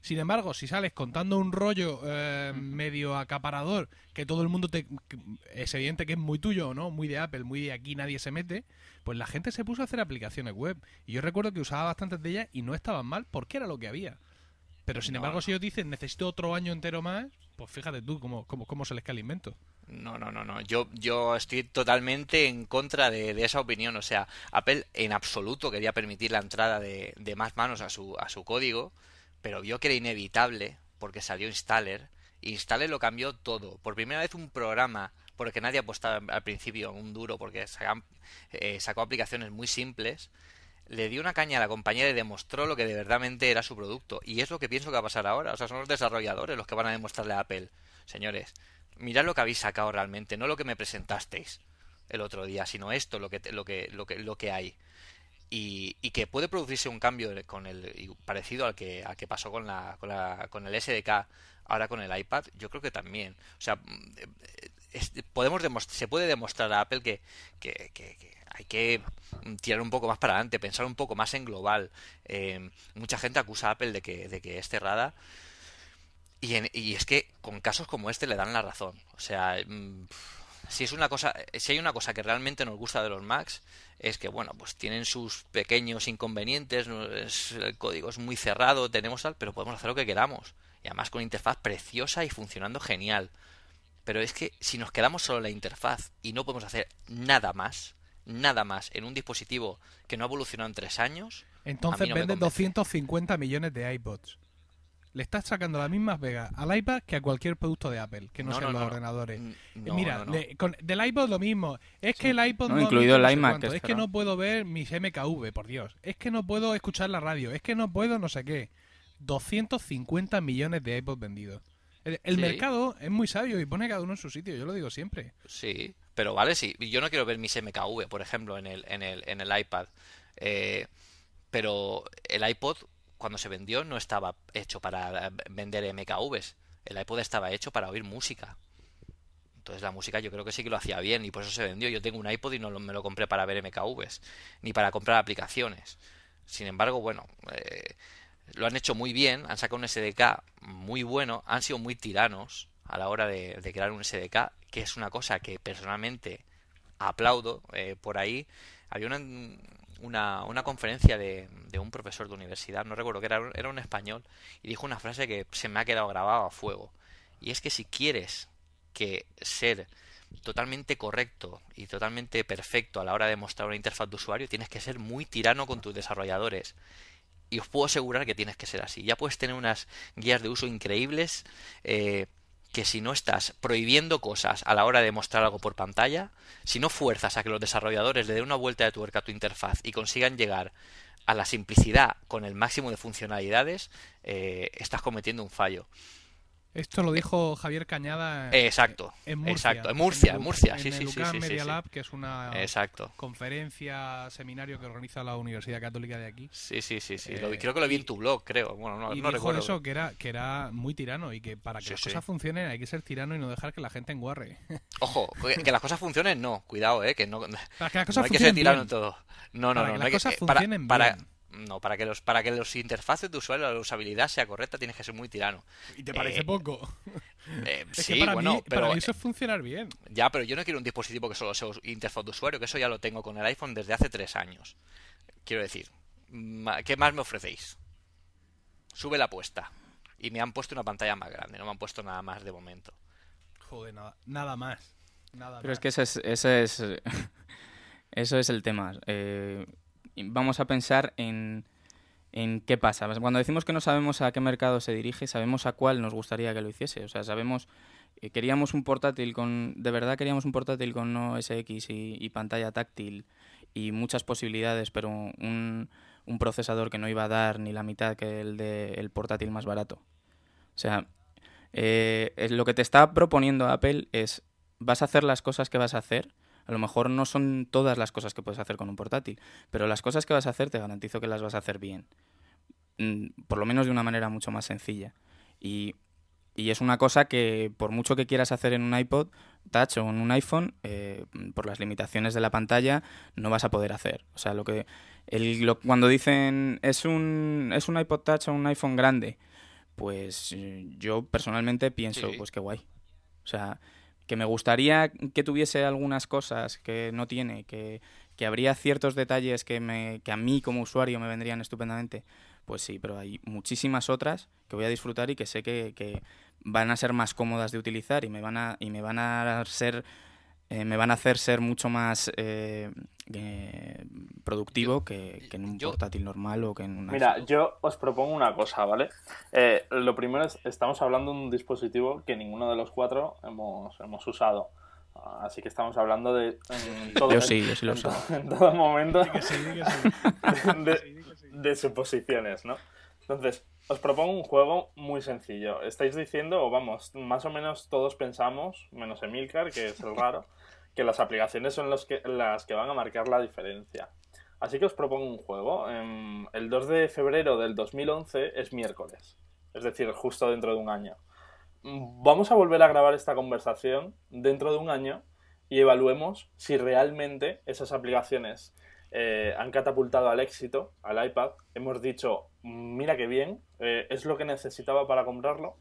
Speaker 4: Sin embargo, si sales contando un rollo eh, medio acaparador que todo el mundo te es evidente que es muy tuyo, ¿no? Muy de Apple, muy de aquí nadie se mete, pues la gente se puso a hacer aplicaciones web. Y yo recuerdo que usaba bastantes de ellas y no estaban mal porque era lo que había. Pero sin embargo, si ellos dicen necesito otro año entero más, pues fíjate tú cómo, cómo, cómo se les cae el invento.
Speaker 2: No, no, no, no. Yo, yo estoy totalmente en contra de, esa opinión. O sea, Apple en absoluto quería permitir la entrada de, de más manos a su, a su código pero vio que era inevitable porque salió Installer. Installer lo cambió todo. Por primera vez un programa, porque nadie apostaba al principio un duro, porque eh, sacó aplicaciones muy simples, le dio una caña a la compañía y demostró lo que de verdadmente era su producto. Y es lo que pienso que va a pasar ahora. O sea, son los desarrolladores los que van a demostrarle a Apple. Señores, mirad lo que habéis sacado realmente, no lo que me presentasteis el otro día, sino esto, lo que, lo que, lo que, lo que hay. Y, que puede producirse un cambio con el parecido al que, al que pasó con, la, con, la, con el SDK ahora con el iPad yo creo que también. O sea podemos se puede demostrar a Apple que, que, hay que tirar un poco más para adelante pensar un poco más en global. Eh, mucha gente acusa a Apple de que, de que es cerrada y, y es que con casos como este le dan la razón. O sea mm, si es una cosa, si hay una cosa que realmente nos gusta de los Macs es que bueno, pues tienen sus pequeños inconvenientes, el código es muy cerrado, tenemos tal, pero podemos hacer lo que queramos. Y además con interfaz preciosa y funcionando genial. Pero es que si nos quedamos solo en la interfaz y no podemos hacer nada más, nada más en un dispositivo que no ha evolucionado en tres años,
Speaker 4: entonces venden 250 millones de iPods le estás sacando las mismas vegas al iPad que a cualquier producto de Apple, que no, sean los ordenadores. Mira, del iPod lo mismo. Es que el iPod
Speaker 1: no, incluido el iMac.
Speaker 4: es que no puedo ver mis MKV, por Dios. Es que no puedo escuchar la radio. Es que no puedo no sé qué. 250 millones de iPods vendidos. El, mercado es muy sabio y pone cada uno en su sitio, yo lo digo siempre.
Speaker 2: Sí, pero vale, sí. Yo no quiero ver mis MKV, por ejemplo, en el, en el, en el iPad. Eh, pero el iPod cuando se vendió no estaba hecho para vender MKVs. El iPod estaba hecho para oír música. Entonces la música yo creo que sí que lo hacía bien y por eso se vendió. Yo tengo un iPod y no me lo compré para ver MKVs, ni para comprar aplicaciones. Sin embargo, bueno, eh, lo han hecho muy bien, han sacado un SDK muy bueno, han sido muy tiranos a la hora de, crear un SDK, que es una cosa que personalmente aplaudo eh, por ahí. Había una, una, una conferencia de, de, un profesor de universidad, no recuerdo que era, era un español, y dijo una frase que se me ha quedado grabado a fuego. Y es que si quieres que ser totalmente correcto y totalmente perfecto a la hora de mostrar una interfaz de usuario, tienes que ser muy tirano con tus desarrolladores. Y os puedo asegurar que tienes que ser así. Ya puedes tener unas guías de uso increíbles, eh, que si no estás prohibiendo cosas a la hora de mostrar algo por pantalla, si no fuerzas a que los desarrolladores le den una vuelta de tuerca a tu interfaz y consigan llegar a la simplicidad con el máximo de funcionalidades, eh, estás cometiendo un fallo.
Speaker 4: Esto lo dijo Javier Cañada
Speaker 2: exacto, en Murcia. Exacto, en Murcia, en Murcia, sí, sí, sí,
Speaker 4: Media Lab, que es una conferencia, seminario que organiza la Universidad Católica de aquí.
Speaker 2: Sí, sí, sí, sí. Eh, creo que lo vi en tu blog, creo. Bueno, no,
Speaker 4: y
Speaker 2: no
Speaker 4: dijo eso, que era, que era muy tirano y que para que las cosas funcionen hay que ser tirano y no dejar que la gente enguarre.
Speaker 2: Ojo, que las cosas funcionen, no, cuidado, eh, que no,
Speaker 4: para que las cosas hay que ser tirano en
Speaker 2: todo. No, no,
Speaker 4: no.
Speaker 2: Que
Speaker 4: las cosas
Speaker 2: que,
Speaker 4: funcionen
Speaker 2: para,
Speaker 4: bien.
Speaker 2: No, para que los para que los interfaces de usuario, la usabilidad sea correcta, tienes que ser muy tirano.
Speaker 4: ¿Y te parece
Speaker 2: Eh,
Speaker 4: poco?
Speaker 2: eh,
Speaker 4: Es
Speaker 2: sí,
Speaker 4: que para,
Speaker 2: bueno,
Speaker 4: mí,
Speaker 2: pero
Speaker 4: para eso es funcionar bien.
Speaker 2: ya, pero yo no quiero un dispositivo que solo sea interfaz de usuario, que eso ya lo tengo con el iPhone desde hace tres años. Quiero decir, ¿qué más me ofrecéis? Sube la apuesta. Y me han puesto una pantalla más grande, no me han puesto nada más de momento.
Speaker 4: Joder, nada, nada más. Nada
Speaker 1: Pero es que ese es, ese es, eso es el tema. Eh, vamos a pensar en, en qué pasa. Cuando decimos que no sabemos a qué mercado se dirige, sabemos a cuál nos gustaría que lo hiciese. O sea, sabemos, eh, queríamos un portátil con, de verdad queríamos un portátil con OS X y, y pantalla táctil y muchas posibilidades, pero un, un procesador que no iba a dar ni la mitad que el del portátil más barato. O sea, eh, lo que te está proponiendo Apple es, vas a hacer las cosas que vas a hacer, a lo mejor no son todas las cosas que puedes hacer con un portátil, pero las cosas que vas a hacer te garantizo que las vas a hacer bien. Mm, Por lo menos de una manera mucho más sencilla. Y, y es una cosa que por mucho que quieras hacer en un iPod Touch o en un iPhone, eh, por las limitaciones de la pantalla, no vas a poder hacer. O sea, lo que el- lo- cuando dicen es un, es un iPod Touch o un iPhone grande, pues eh, yo personalmente pienso,
Speaker 2: Sí.
Speaker 1: pues qué guay. O sea, que me gustaría que tuviese algunas cosas que no tiene, que, que habría ciertos detalles que, me, que a mí como usuario me vendrían estupendamente. Pues sí, pero hay muchísimas otras que voy a disfrutar y que sé que, que van a ser más cómodas de utilizar y me van a, y me van a ser eh, me van a hacer ser mucho más eh, eh, productivo que, que en un
Speaker 2: yo-
Speaker 1: portátil normal o que en un
Speaker 3: Mira, yo os propongo una cosa, ¿vale? Eh, lo primero es, estamos hablando de un dispositivo que ninguno de los cuatro hemos, hemos usado. Así que estamos hablando de... en todo,
Speaker 1: Yo sí, yo sí lo uso.
Speaker 3: En todo momento de suposiciones, ¿no? Entonces, os propongo un juego muy sencillo. Estáis diciendo, o vamos, más o menos todos pensamos, menos Emilcar, que es el raro, que las aplicaciones son los que, las que van a marcar la diferencia. Así que os propongo un juego. Em, El 2 de febrero del 2011 es miércoles, es decir, justo dentro de un año. Mm, Vamos a volver a grabar esta conversación dentro de un año y evaluemos si realmente esas aplicaciones eh, han catapultado al éxito, al iPad. Hemos dicho, mira qué bien, eh, es lo que necesitaba para comprarlo.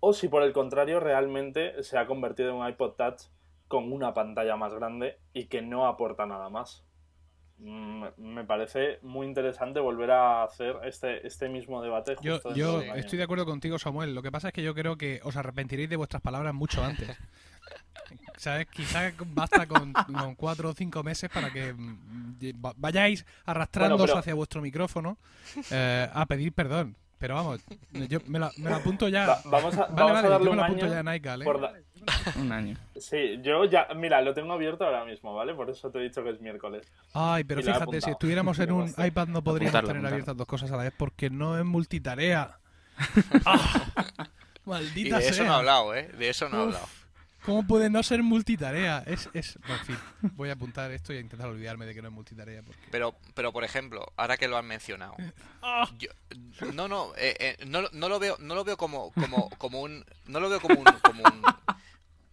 Speaker 3: O si por el contrario realmente se ha convertido en un iPod Touch con una pantalla más grande y que no aporta nada más. Mm, Me parece muy interesante volver a hacer este, este mismo debate.
Speaker 4: Yo,
Speaker 3: justo
Speaker 4: yo
Speaker 3: año.
Speaker 4: estoy de acuerdo contigo, Samuel. Lo que pasa es que yo creo que os arrepentiréis de vuestras palabras mucho antes. ¿Sabes? Quizás basta con, con cuatro o cinco meses para que mm, va- vayáis arrastrándoos
Speaker 3: Bueno, pero-
Speaker 4: hacia vuestro micrófono eh, a pedir perdón. Pero vamos, yo me la, me la apunto ya.
Speaker 3: Va- vamos a,
Speaker 4: Vale,
Speaker 3: vamos
Speaker 4: vale,
Speaker 3: a darle
Speaker 4: yo me
Speaker 3: un
Speaker 4: la apunto
Speaker 3: año
Speaker 4: ya en iCal, ¿eh?
Speaker 3: da-
Speaker 1: Un año.
Speaker 3: Sí, yo ya, mira, lo tengo abierto ahora mismo, ¿vale? Por eso te he dicho que es miércoles.
Speaker 4: Ay, pero
Speaker 3: Y
Speaker 4: fíjate, si estuviéramos en un iPad no podríamos
Speaker 1: Apuntarlo,
Speaker 4: tener
Speaker 1: apuntarlo.
Speaker 4: abiertas dos cosas a la vez porque no es multitarea. Ah,
Speaker 2: Y
Speaker 4: maldita
Speaker 2: de eso no he hablado, ¿eh? De eso no he
Speaker 4: Uf.
Speaker 2: hablado.
Speaker 4: ¿Cómo puede no ser multitarea? Es, es... En fin, voy a apuntar esto y a intentar olvidarme de que no es multitarea. Porque...
Speaker 2: Pero, pero por ejemplo, ahora que lo han mencionado,
Speaker 4: ¡Ah!
Speaker 2: yo- no, no, eh, eh, no, lo- no lo veo, no lo veo como, como, como un, no lo veo como un, como un,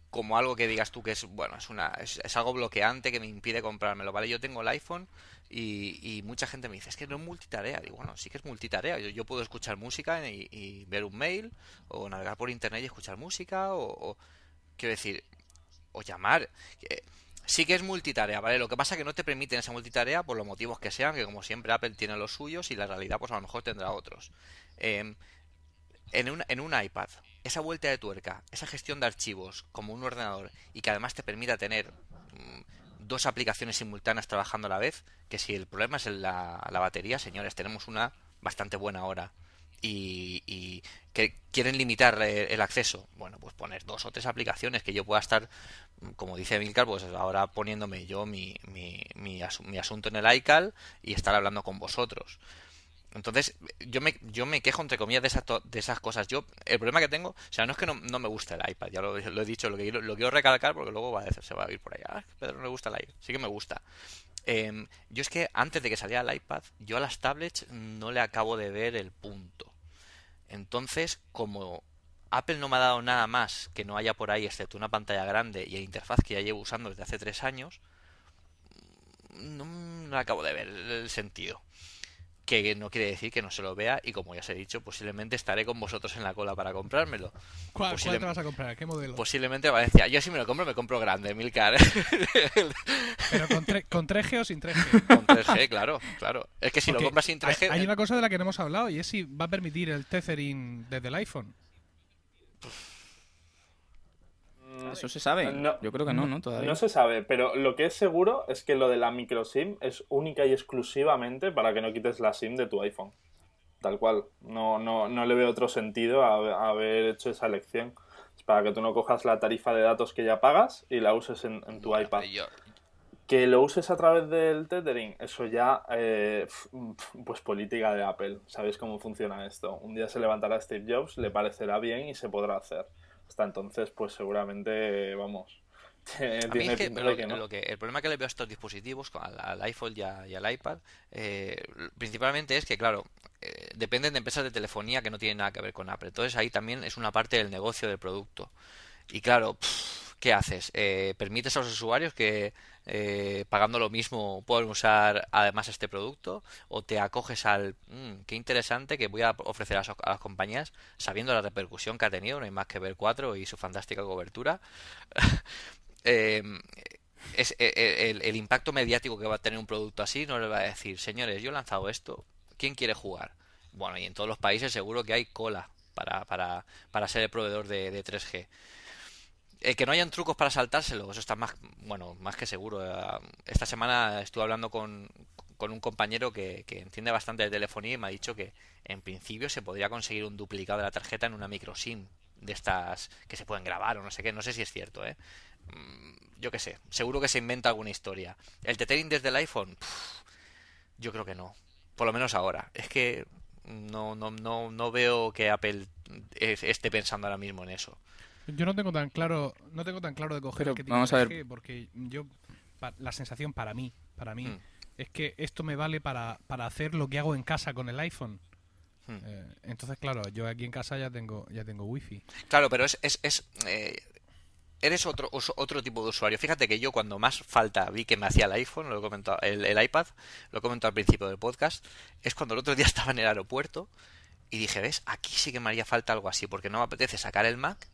Speaker 2: como algo que digas tú que es, bueno, es una, es, es algo bloqueante que me impide comprármelo, ¿vale? Yo tengo el iPhone y, y mucha gente me dice, es que no es multitarea. Digo, bueno, sí que es multitarea. Yo, yo puedo escuchar música y, y ver un mail, o navegar por internet y escuchar música, o, o- quiero decir, o llamar. Sí que es multitarea, ¿vale? Lo que pasa es que no te permiten esa multitarea por los motivos que sean, que como siempre Apple tiene los suyos y la realidad pues a lo mejor tendrá otros. Eh, en, un, en un iPad, esa vuelta de tuerca, esa gestión de archivos como un ordenador y que además te permita tener mm, dos aplicaciones simultáneas trabajando a la vez, que si el problema es la, la batería, señores, tenemos una bastante buena ahora. Y, que quieren limitar el acceso. Bueno, pues poner dos o tres aplicaciones que yo pueda estar, como dice Milcar, pues ahora poniéndome yo mi, mi, mi, asunto en el iCal y estar hablando con vosotros. Entonces, yo me, yo me quejo, entre comillas, de esas, de esas cosas. Yo, el problema que tengo, o sea, no es que no, me gusta el iPad, ya lo, he dicho, lo, que, lo, quiero recalcar porque luego se va a ir por allá. Ah, Pedro no le gusta el iPad. Sí que me gusta. Em, yo es que antes de que saliera el iPad, yo a las tablets no le acabo de ver el punto. Entonces, como Apple no me ha dado nada más que no haya por ahí, excepto una pantalla grande y la interfaz que ya llevo usando desde hace tres años, no, acabo de ver el sentido que no quiere decir que no se lo vea y como ya os he dicho, posiblemente estaré con vosotros en la cola para comprármelo.
Speaker 4: ¿Cuál, te vas a comprar? ¿Qué modelo?
Speaker 2: Posiblemente Valencia. Yo si me lo compro, me compro grande, Milcar.
Speaker 4: ¿Pero con, con 3G o sin
Speaker 2: 3G? Con 3G, claro, claro. Es que si lo compras sin 3G...
Speaker 4: Hay, una cosa de la que no hemos hablado y es si va a permitir el tethering desde el iPhone.
Speaker 1: ¿Eso se sabe? Yo creo que no, ¿no? Todavía.
Speaker 3: No se sabe, pero lo que es seguro es que lo de la micro SIM es única y exclusivamente para que no quites la SIM de tu iPhone. Tal cual. No, no, no le veo otro sentido a, haber hecho esa elección. Es para que tú no cojas la tarifa de datos que ya pagas y la uses en, tu iPad. Que lo uses a través del tethering, eso ya, eh, pues política de Apple. ¿Sabéis cómo funciona esto? Un día se levantará Steve Jobs, le parecerá bien y se podrá hacer hasta entonces, pues seguramente, vamos.
Speaker 2: Tiene que, lo, que, el problema que le veo a estos dispositivos, al, iPhone y, al iPad, eh, principalmente es que, claro, eh, dependen de empresas de telefonía que no tienen nada que ver con Apple. Entonces ahí también es una parte del negocio del producto. Y claro, ¿qué haces? Eh, ¿Permites a los usuarios que eh, pagando lo mismo pueden usar además este producto? ¿O te acoges al, mmm, qué interesante que voy a ofrecer a, las compañías sabiendo la repercusión que ha tenido, no hay más que ver 4 y su fantástica cobertura? Em, es, e, e, el, impacto mediático que va a tener un producto así no le va a decir, señores, yo he lanzado esto, ¿quién quiere jugar? Bueno, y en todos los países seguro que hay cola para, para, para ser el proveedor de, de 3G. Eh, que no hayan trucos para saltárselo, eso está más, bueno, más que seguro. Eh, esta semana estuve hablando con, un compañero que, entiende bastante de telefonía y me ha dicho que en principio se podría conseguir un duplicado de la tarjeta en una micro SIM de estas que se pueden grabar o no sé qué, no sé si es cierto, ¿eh? Mm, yo qué sé, seguro que se inventa alguna historia. ¿El tethering desde el iPhone? yo creo que no, por lo menos ahora. Es que no, no, no, no veo que Apple esté pensando ahora mismo en eso.
Speaker 4: Yo no tengo tan claro, no tengo tan claro de coger el que
Speaker 1: vamos a ver.
Speaker 4: porque yo la sensación para mí, para mí, mm. es que esto me vale para, para hacer lo que hago en casa con el iPhone. Mm. Eh, entonces, claro, yo aquí en casa ya tengo ya tengo wifi.
Speaker 2: Claro, pero es, es, es eh, eres otro otro tipo de usuario. Fíjate que yo cuando más falta vi que me hacía el iPhone, lo he comentado, el, el iPad, lo he comentado al principio del podcast, es cuando el otro día estaba en el aeropuerto y dije, ves, aquí sí que me haría falta algo así, porque no me apetece sacar el Mac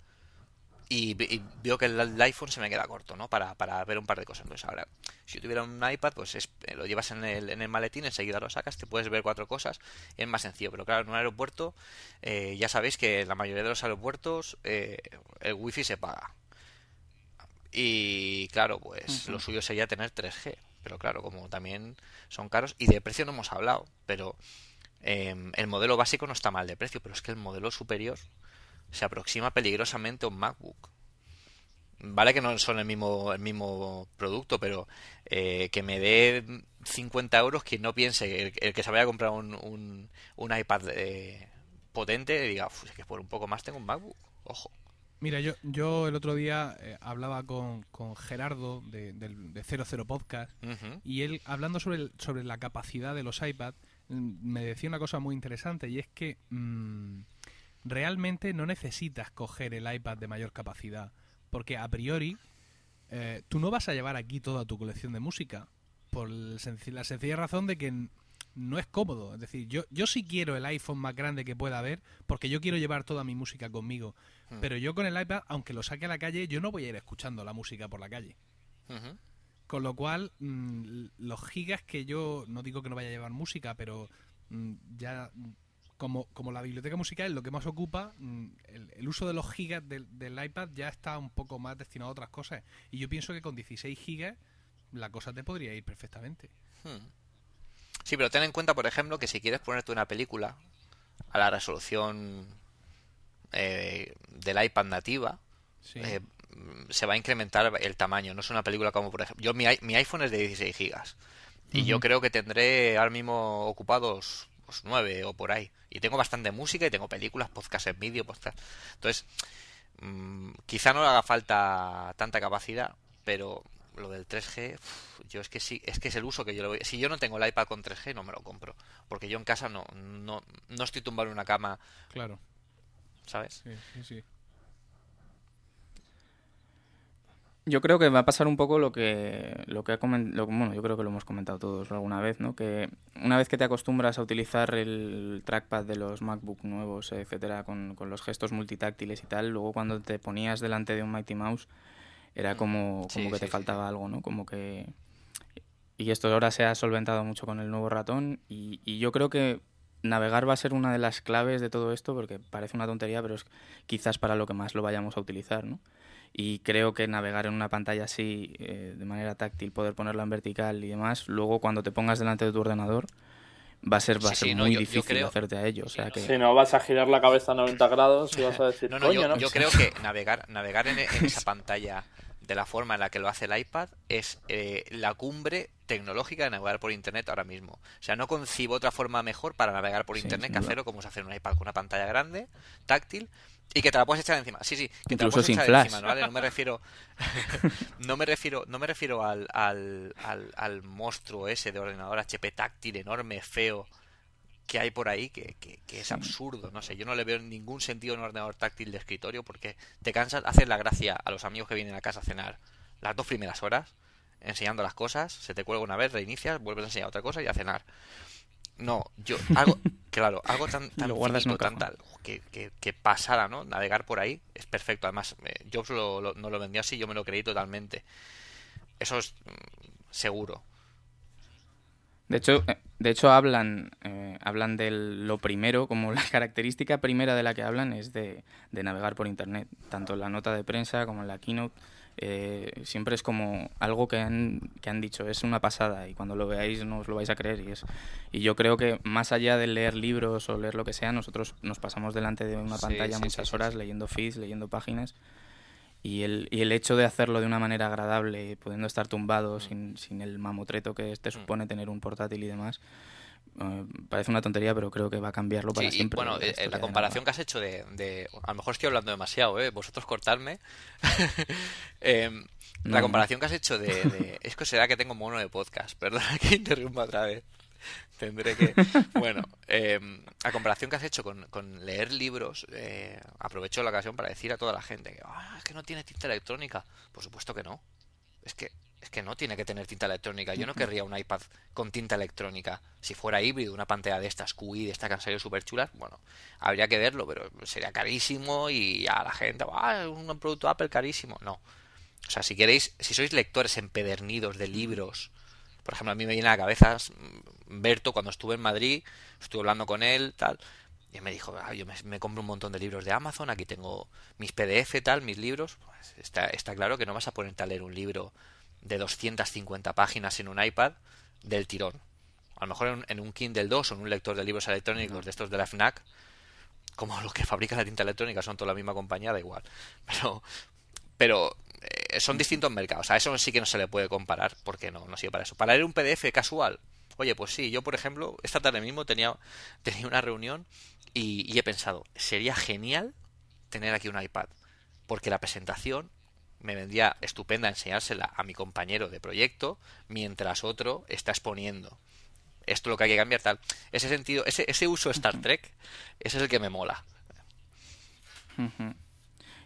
Speaker 2: y, veo que el, iPhone se me queda corto, ¿no? Para, para, ver un par de cosas. Entonces, ahora, si yo tuviera un iPad, pues eh, lo llevas en el, en el maletín, enseguida lo sacas, te puedes ver cuatro cosas, es más sencillo. Pero claro, en un aeropuerto, eh, ya sabéis que en la mayoría de los aeropuertos eh, el wifi se paga. Y claro, pues lo suyo sería tener 3G. Pero claro, como también son caros, y de precio no hemos hablado, pero em, el modelo básico no está mal de precio, pero es que el modelo superior se aproxima peligrosamente a un MacBook. Vale que no son el mismo, el mismo producto, pero eh, que me dé 50 euros quien no piense, el, que se vaya a comprar un, un, iPad eh, potente, diga, es que por un poco más tengo un MacBook. Ojo.
Speaker 4: Mira, yo, yo el otro día eh, hablaba con, con Gerardo de, de, 00 Podcast y él, hablando sobre, sobre la capacidad de los iPads, mm, me decía una cosa muy interesante y es que... Mm, realmente no necesitas coger el iPad de mayor capacidad, porque a priori eh, tú no vas a llevar aquí toda tu colección de música, por la sencilla razón de que no es cómodo. Es decir, yo, yo sí quiero el iPhone más grande que pueda haber, porque yo quiero llevar toda mi música conmigo. Hmm. Pero yo con el iPad, aunque lo saque a la calle, yo no voy a ir escuchando la música por la calle. Con lo cual, mm, los gigas que yo, no digo que no vaya a llevar música, pero mm, ya como, como la biblioteca musical es lo que más ocupa, mm, el, uso de los gigas del, iPad ya está un poco más destinado a otras cosas. Y yo pienso que con 16 gigas la cosa te podría ir perfectamente. Hmm.
Speaker 2: Sí, pero ten en cuenta, por ejemplo, que si quieres ponerte una película a la resolución eh, del iPad nativa, eh, se va a incrementar el tamaño. No es una película como, por ejemplo, yo mi, mi iPhone es de 16 gigas y yo creo que tendré ahora mismo ocupados pues, 9 o por ahí. Y tengo bastante música y tengo películas, podcast en vídeo, podcast. Entonces, mm, quizá no le haga falta tanta capacidad, pero lo del 3G, yo es que sí, es que es el uso que yo le voy. Si yo no tengo el iPad con 3G, no me lo compro. Porque yo en casa no, no, no estoy tumbado en una cama.
Speaker 4: Claro.
Speaker 2: ¿Sabes?
Speaker 4: Sí, sí, sí.
Speaker 1: Yo creo que va a pasar un poco lo que, lo que ha comentado, bueno, yo creo que lo hemos comentado todos alguna vez, ¿no? Que una vez que te acostumbras a utilizar el trackpad de los MacBook nuevos, etcétera, con, con los gestos multitáctiles y tal, luego cuando te ponías delante de un Mighty Mouse era mm. como, como que te faltaba algo, ¿no? Como que... Y esto ahora se ha solventado mucho con el nuevo ratón y, y yo creo que navegar va a ser una de las claves de todo esto porque parece una tontería, pero es quizás para lo que más lo vayamos a utilizar, ¿no? Y creo que navegar en una pantalla así eh, de manera táctil, poder ponerla en vertical y demás, luego cuando te pongas delante de tu ordenador va a ser, va a ser muy difícil hacerte a ello. O sea que...
Speaker 3: Si no, vas a girar la cabeza a 90 grados y vas a decir,
Speaker 2: no, no, yo, creo que navegar, navegar en, esa pantalla de la forma en la que lo hace el iPad es eh, la cumbre tecnológica de navegar por Internet ahora mismo. O sea, no concibo otra forma mejor para navegar por Internet que hacerlo como se hace en un iPad con una pantalla grande, táctil, y que te la puedes echar encima. Sí, sí, que te
Speaker 1: la puedes
Speaker 2: echar encima, ¿vale? No me refiero no me refiero no me refiero al, al, al, monstruo ese de ordenador HP táctil enorme, feo que hay por ahí que, que, es absurdo, no sé, yo no le veo ningún sentido en un ordenador táctil de escritorio porque te cansas, hacer la gracia a los amigos que vienen a casa a cenar las dos primeras horas enseñando las cosas, se te cuelga una vez, reinicias, vuelves a enseñar otra cosa y a cenar. No, yo claro, algo tan, tan, tan tal, que, que, pasara, ¿no? Navegar por ahí es perfecto. Además, eh, Jobs lo, no lo vendió así, yo me lo creí totalmente. Eso es mm, seguro.
Speaker 1: De hecho, eh, de hecho hablan, eh, hablan de lo primero, como la característica primera de la que hablan es de, de navegar por Internet, tanto en la nota de prensa como en la keynote eh, siempre es como algo que han, que han dicho, es una pasada y cuando lo veáis no os lo vais a creer. Y, es, y yo creo que más allá de leer libros o leer lo que sea, nosotros nos pasamos delante de una pantalla muchas horas leyendo feeds, leyendo páginas. Y el, y el hecho de hacerlo de una manera agradable, pudiendo estar tumbado mm. sin, sin el mamotreto que te mm. supone tener un portátil y demás, eh, parece una tontería, pero creo que va a cambiarlo para siempre.
Speaker 2: bueno, eh, la comparación que has hecho de, A lo mejor estoy hablando demasiado, ¿eh? Vosotros cortadme. Em, la comparación que has hecho de, Es que será que tengo mono de podcast. Perdona que interrumpa otra vez. Tendré que... Bueno, em, la comparación que has hecho con, con leer libros, eh, aprovecho la ocasión para decir a toda la gente que, ah, es que no tiene tinta electrónica. Por supuesto que no. Es que es que no tiene que tener tinta electrónica. Yo no querría un iPad con tinta electrónica. Si fuera híbrido, una pantalla de estas QI, de estas que han salido súper chulas, bueno, habría que verlo, pero sería carísimo y a la gente, ah, un producto Apple carísimo. No. O sea, si queréis, si sois lectores empedernidos de libros, por ejemplo, a mí me viene a la cabeza mm, Berto cuando estuve en Madrid, estuve hablando con él, tal, y me dijo, ah, yo me, compro un montón de libros de Amazon, aquí tengo mis PDF, tal, mis libros. Pues está, está claro que no vas a ponerte a leer un libro de 250 páginas en un iPad del tirón. A lo mejor en, un Kindle 2 o en un lector de libros electrónicos de estos de la FNAC, como los que fabrican la tinta electrónica son toda la misma compañía, da igual. Pero, pero eh, son distintos mercados. A eso sí que no se le puede comparar porque no, no sirve para eso. Para leer un PDF casual, oye, pues sí, yo por ejemplo, esta tarde mismo tenía, tenía una reunión y, y he pensado, sería genial tener aquí un iPad. Porque la presentación me vendría estupenda enseñársela a mi compañero de proyecto mientras otro está exponiendo. Esto es lo que hay que cambiar, tal. Ese sentido, ese, ese uso Star Trek, ese es el que me mola.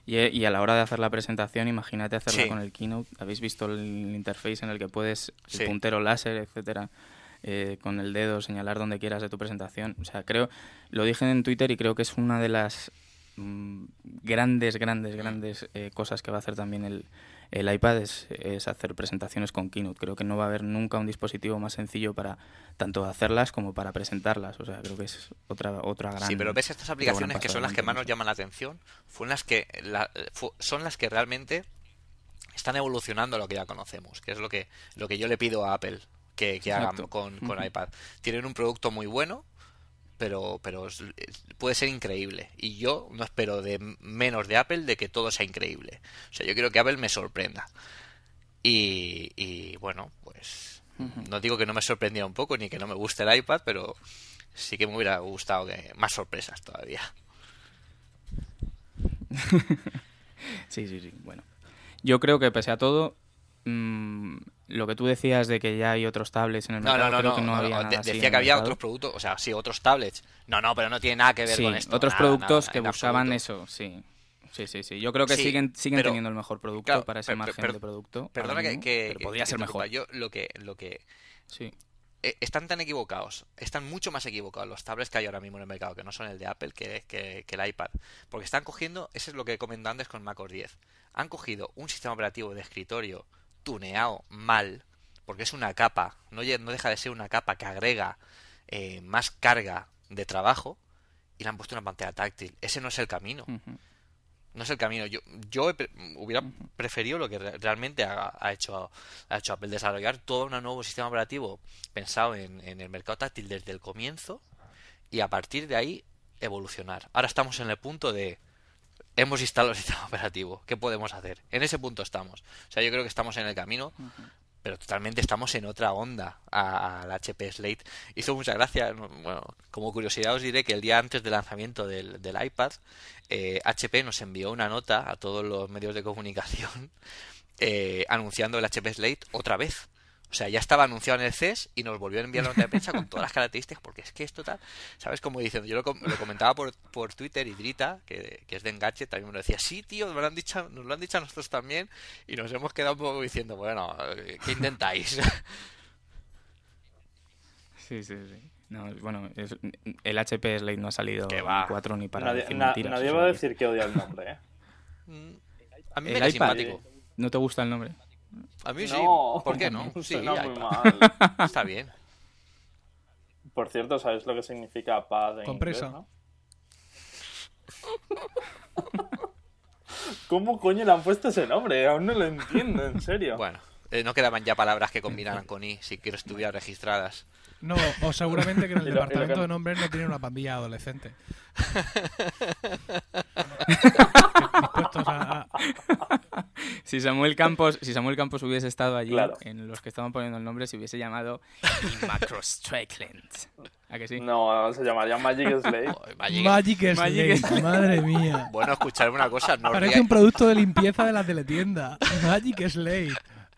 Speaker 1: Y, a la hora de hacer la presentación, imagínate hacerla con el Keynote. ¿Habéis visto el interface en el que puedes, el puntero láser, etcétera? Eh, con el dedo señalar donde quieras de tu presentación. O sea, creo, lo dije en Twitter y creo que es una de las grandes, grandes, grandes eh, cosas que va a hacer también el, el iPad es, hacer presentaciones con Keynote. Creo que no va a haber nunca un dispositivo más sencillo para tanto hacerlas como para presentarlas. O sea, creo que es otra otra gran.
Speaker 2: Sí, pero ves estas aplicaciones que son las que más nos llaman la atención, fueron las que son las que realmente están evolucionando lo que ya conocemos, que es lo que lo que yo le pido a Apple que, que hagan con, con iPad. Tienen un producto muy bueno, pero, pero puede ser increíble. Y yo no espero de menos de Apple de que todo sea increíble. O sea, yo quiero que Apple me sorprenda. Y, y bueno, pues no digo que no me sorprendiera un poco ni que no me guste el iPad, pero sí que me hubiera gustado que más sorpresas todavía.
Speaker 1: sí, sí, sí. Bueno, yo creo que pese a todo, mmm, lo que tú decías de que ya hay otros tablets en el mercado,
Speaker 2: no, no,
Speaker 1: creo que no, había
Speaker 2: de, Decía que había otros productos, o sea, sí, otros tablets. No, no, pero no tiene nada que ver
Speaker 1: sí,
Speaker 2: con esto.
Speaker 1: otros
Speaker 2: nada,
Speaker 1: productos
Speaker 2: nada,
Speaker 1: que buscaban
Speaker 2: absoluto.
Speaker 1: eso, sí. Sí, sí, sí. Yo creo que
Speaker 2: Sí,
Speaker 1: siguen siguen
Speaker 2: pero-
Speaker 1: teniendo el mejor producto
Speaker 2: claro,
Speaker 1: para ese margen de producto.
Speaker 2: Perdona
Speaker 1: ahora
Speaker 2: que,
Speaker 1: pero podría
Speaker 2: que
Speaker 1: ser mejor.
Speaker 2: Yo lo que, lo que
Speaker 1: Sí.
Speaker 2: eh, están tan equivocados, están mucho más equivocados los tablets que hay ahora mismo en el mercado, que no son el de Apple, que, que- que el iPad. Porque están cogiendo, eso es lo que he comentado antes con macOS 10, han cogido un sistema operativo de escritorio tuneado mal, porque es una capa, no, no deja de ser una capa que agrega eh, más carga de trabajo, y le han puesto una pantalla táctil. Ese no es el camino. No es el camino. Yo, yo pre- hubiera preferido lo que re- realmente ha, ha hecho, ha hecho Apple, desarrollar todo un nuevo sistema operativo pensado en, en el mercado táctil desde el comienzo y a partir de ahí evolucionar. Ahora estamos en el punto de hemos instalado el sistema operativo. ¿Qué podemos hacer? En ese punto estamos. O sea, yo creo que estamos en el camino, pero totalmente estamos en otra onda a- al HP Slate. Hizo mucha gracia, no, bueno, como curiosidad os diré que el día antes del lanzamiento del, del iPad, eh, HP nos envió una nota a todos los medios de comunicación eh, anunciando el HP Slate otra vez. O sea, ya estaba anunciado en el CES y nos volvió a enviar la nota de prensa con todas las características, porque es que es total. ¿Sabes? Como diciendo, yo lo, com- lo comentaba por, por Twitter y Drita, que, que es de Engadget, también me lo decía, sí, tío, nos lo, han dicho, nos lo han dicho a nosotros también, y nos hemos quedado un poco diciendo, bueno, eh, ¿qué intentáis?
Speaker 1: Sí, sí, sí. No, bueno, es- el HP Slate no ha salido
Speaker 2: Que
Speaker 1: en
Speaker 2: va.
Speaker 1: 4 ni para
Speaker 3: nadie
Speaker 1: decir
Speaker 3: na-
Speaker 1: mentiras.
Speaker 3: nadie va a decir que odia el nombre, ¿eh?
Speaker 2: Mm, a mí
Speaker 1: El
Speaker 2: me
Speaker 1: iPad.
Speaker 2: simpático.
Speaker 1: ¿No te gusta el nombre?
Speaker 2: A mí sí.
Speaker 3: No,
Speaker 2: ¿Por qué no? Sí,
Speaker 3: suena muy
Speaker 2: iPad.
Speaker 3: mal.
Speaker 2: Está bien.
Speaker 3: Por cierto, ¿sabes lo que significa pad en
Speaker 4: Compresa.
Speaker 3: inglés, no? ¿Cómo coño le han puesto ese nombre? Aún no lo entiendo, en serio.
Speaker 2: Bueno, eh, no quedaban ya palabras que combinaran con I, si quiero estuvieran registradas.
Speaker 4: No, o seguramente que en el
Speaker 3: lo-
Speaker 4: departamento
Speaker 3: que-
Speaker 4: de nombres no tiene una pandilla adolescente. Dispuestos a, a-
Speaker 1: Si Samuel Campos, si Samuel Campos hubiese estado allí
Speaker 3: Claro.
Speaker 1: en los que estaban poniendo el nombre, se hubiese llamado Macro Strickland. ¿A que sí?
Speaker 3: No, se llamaría Magic Slate.
Speaker 2: Magic-
Speaker 4: Magic
Speaker 1: Magic
Speaker 4: Slate, madre mía.
Speaker 2: Bueno, escucharme una cosa, no
Speaker 4: Parece
Speaker 2: ría-
Speaker 4: un producto de limpieza de la teletienda. Magic Slate.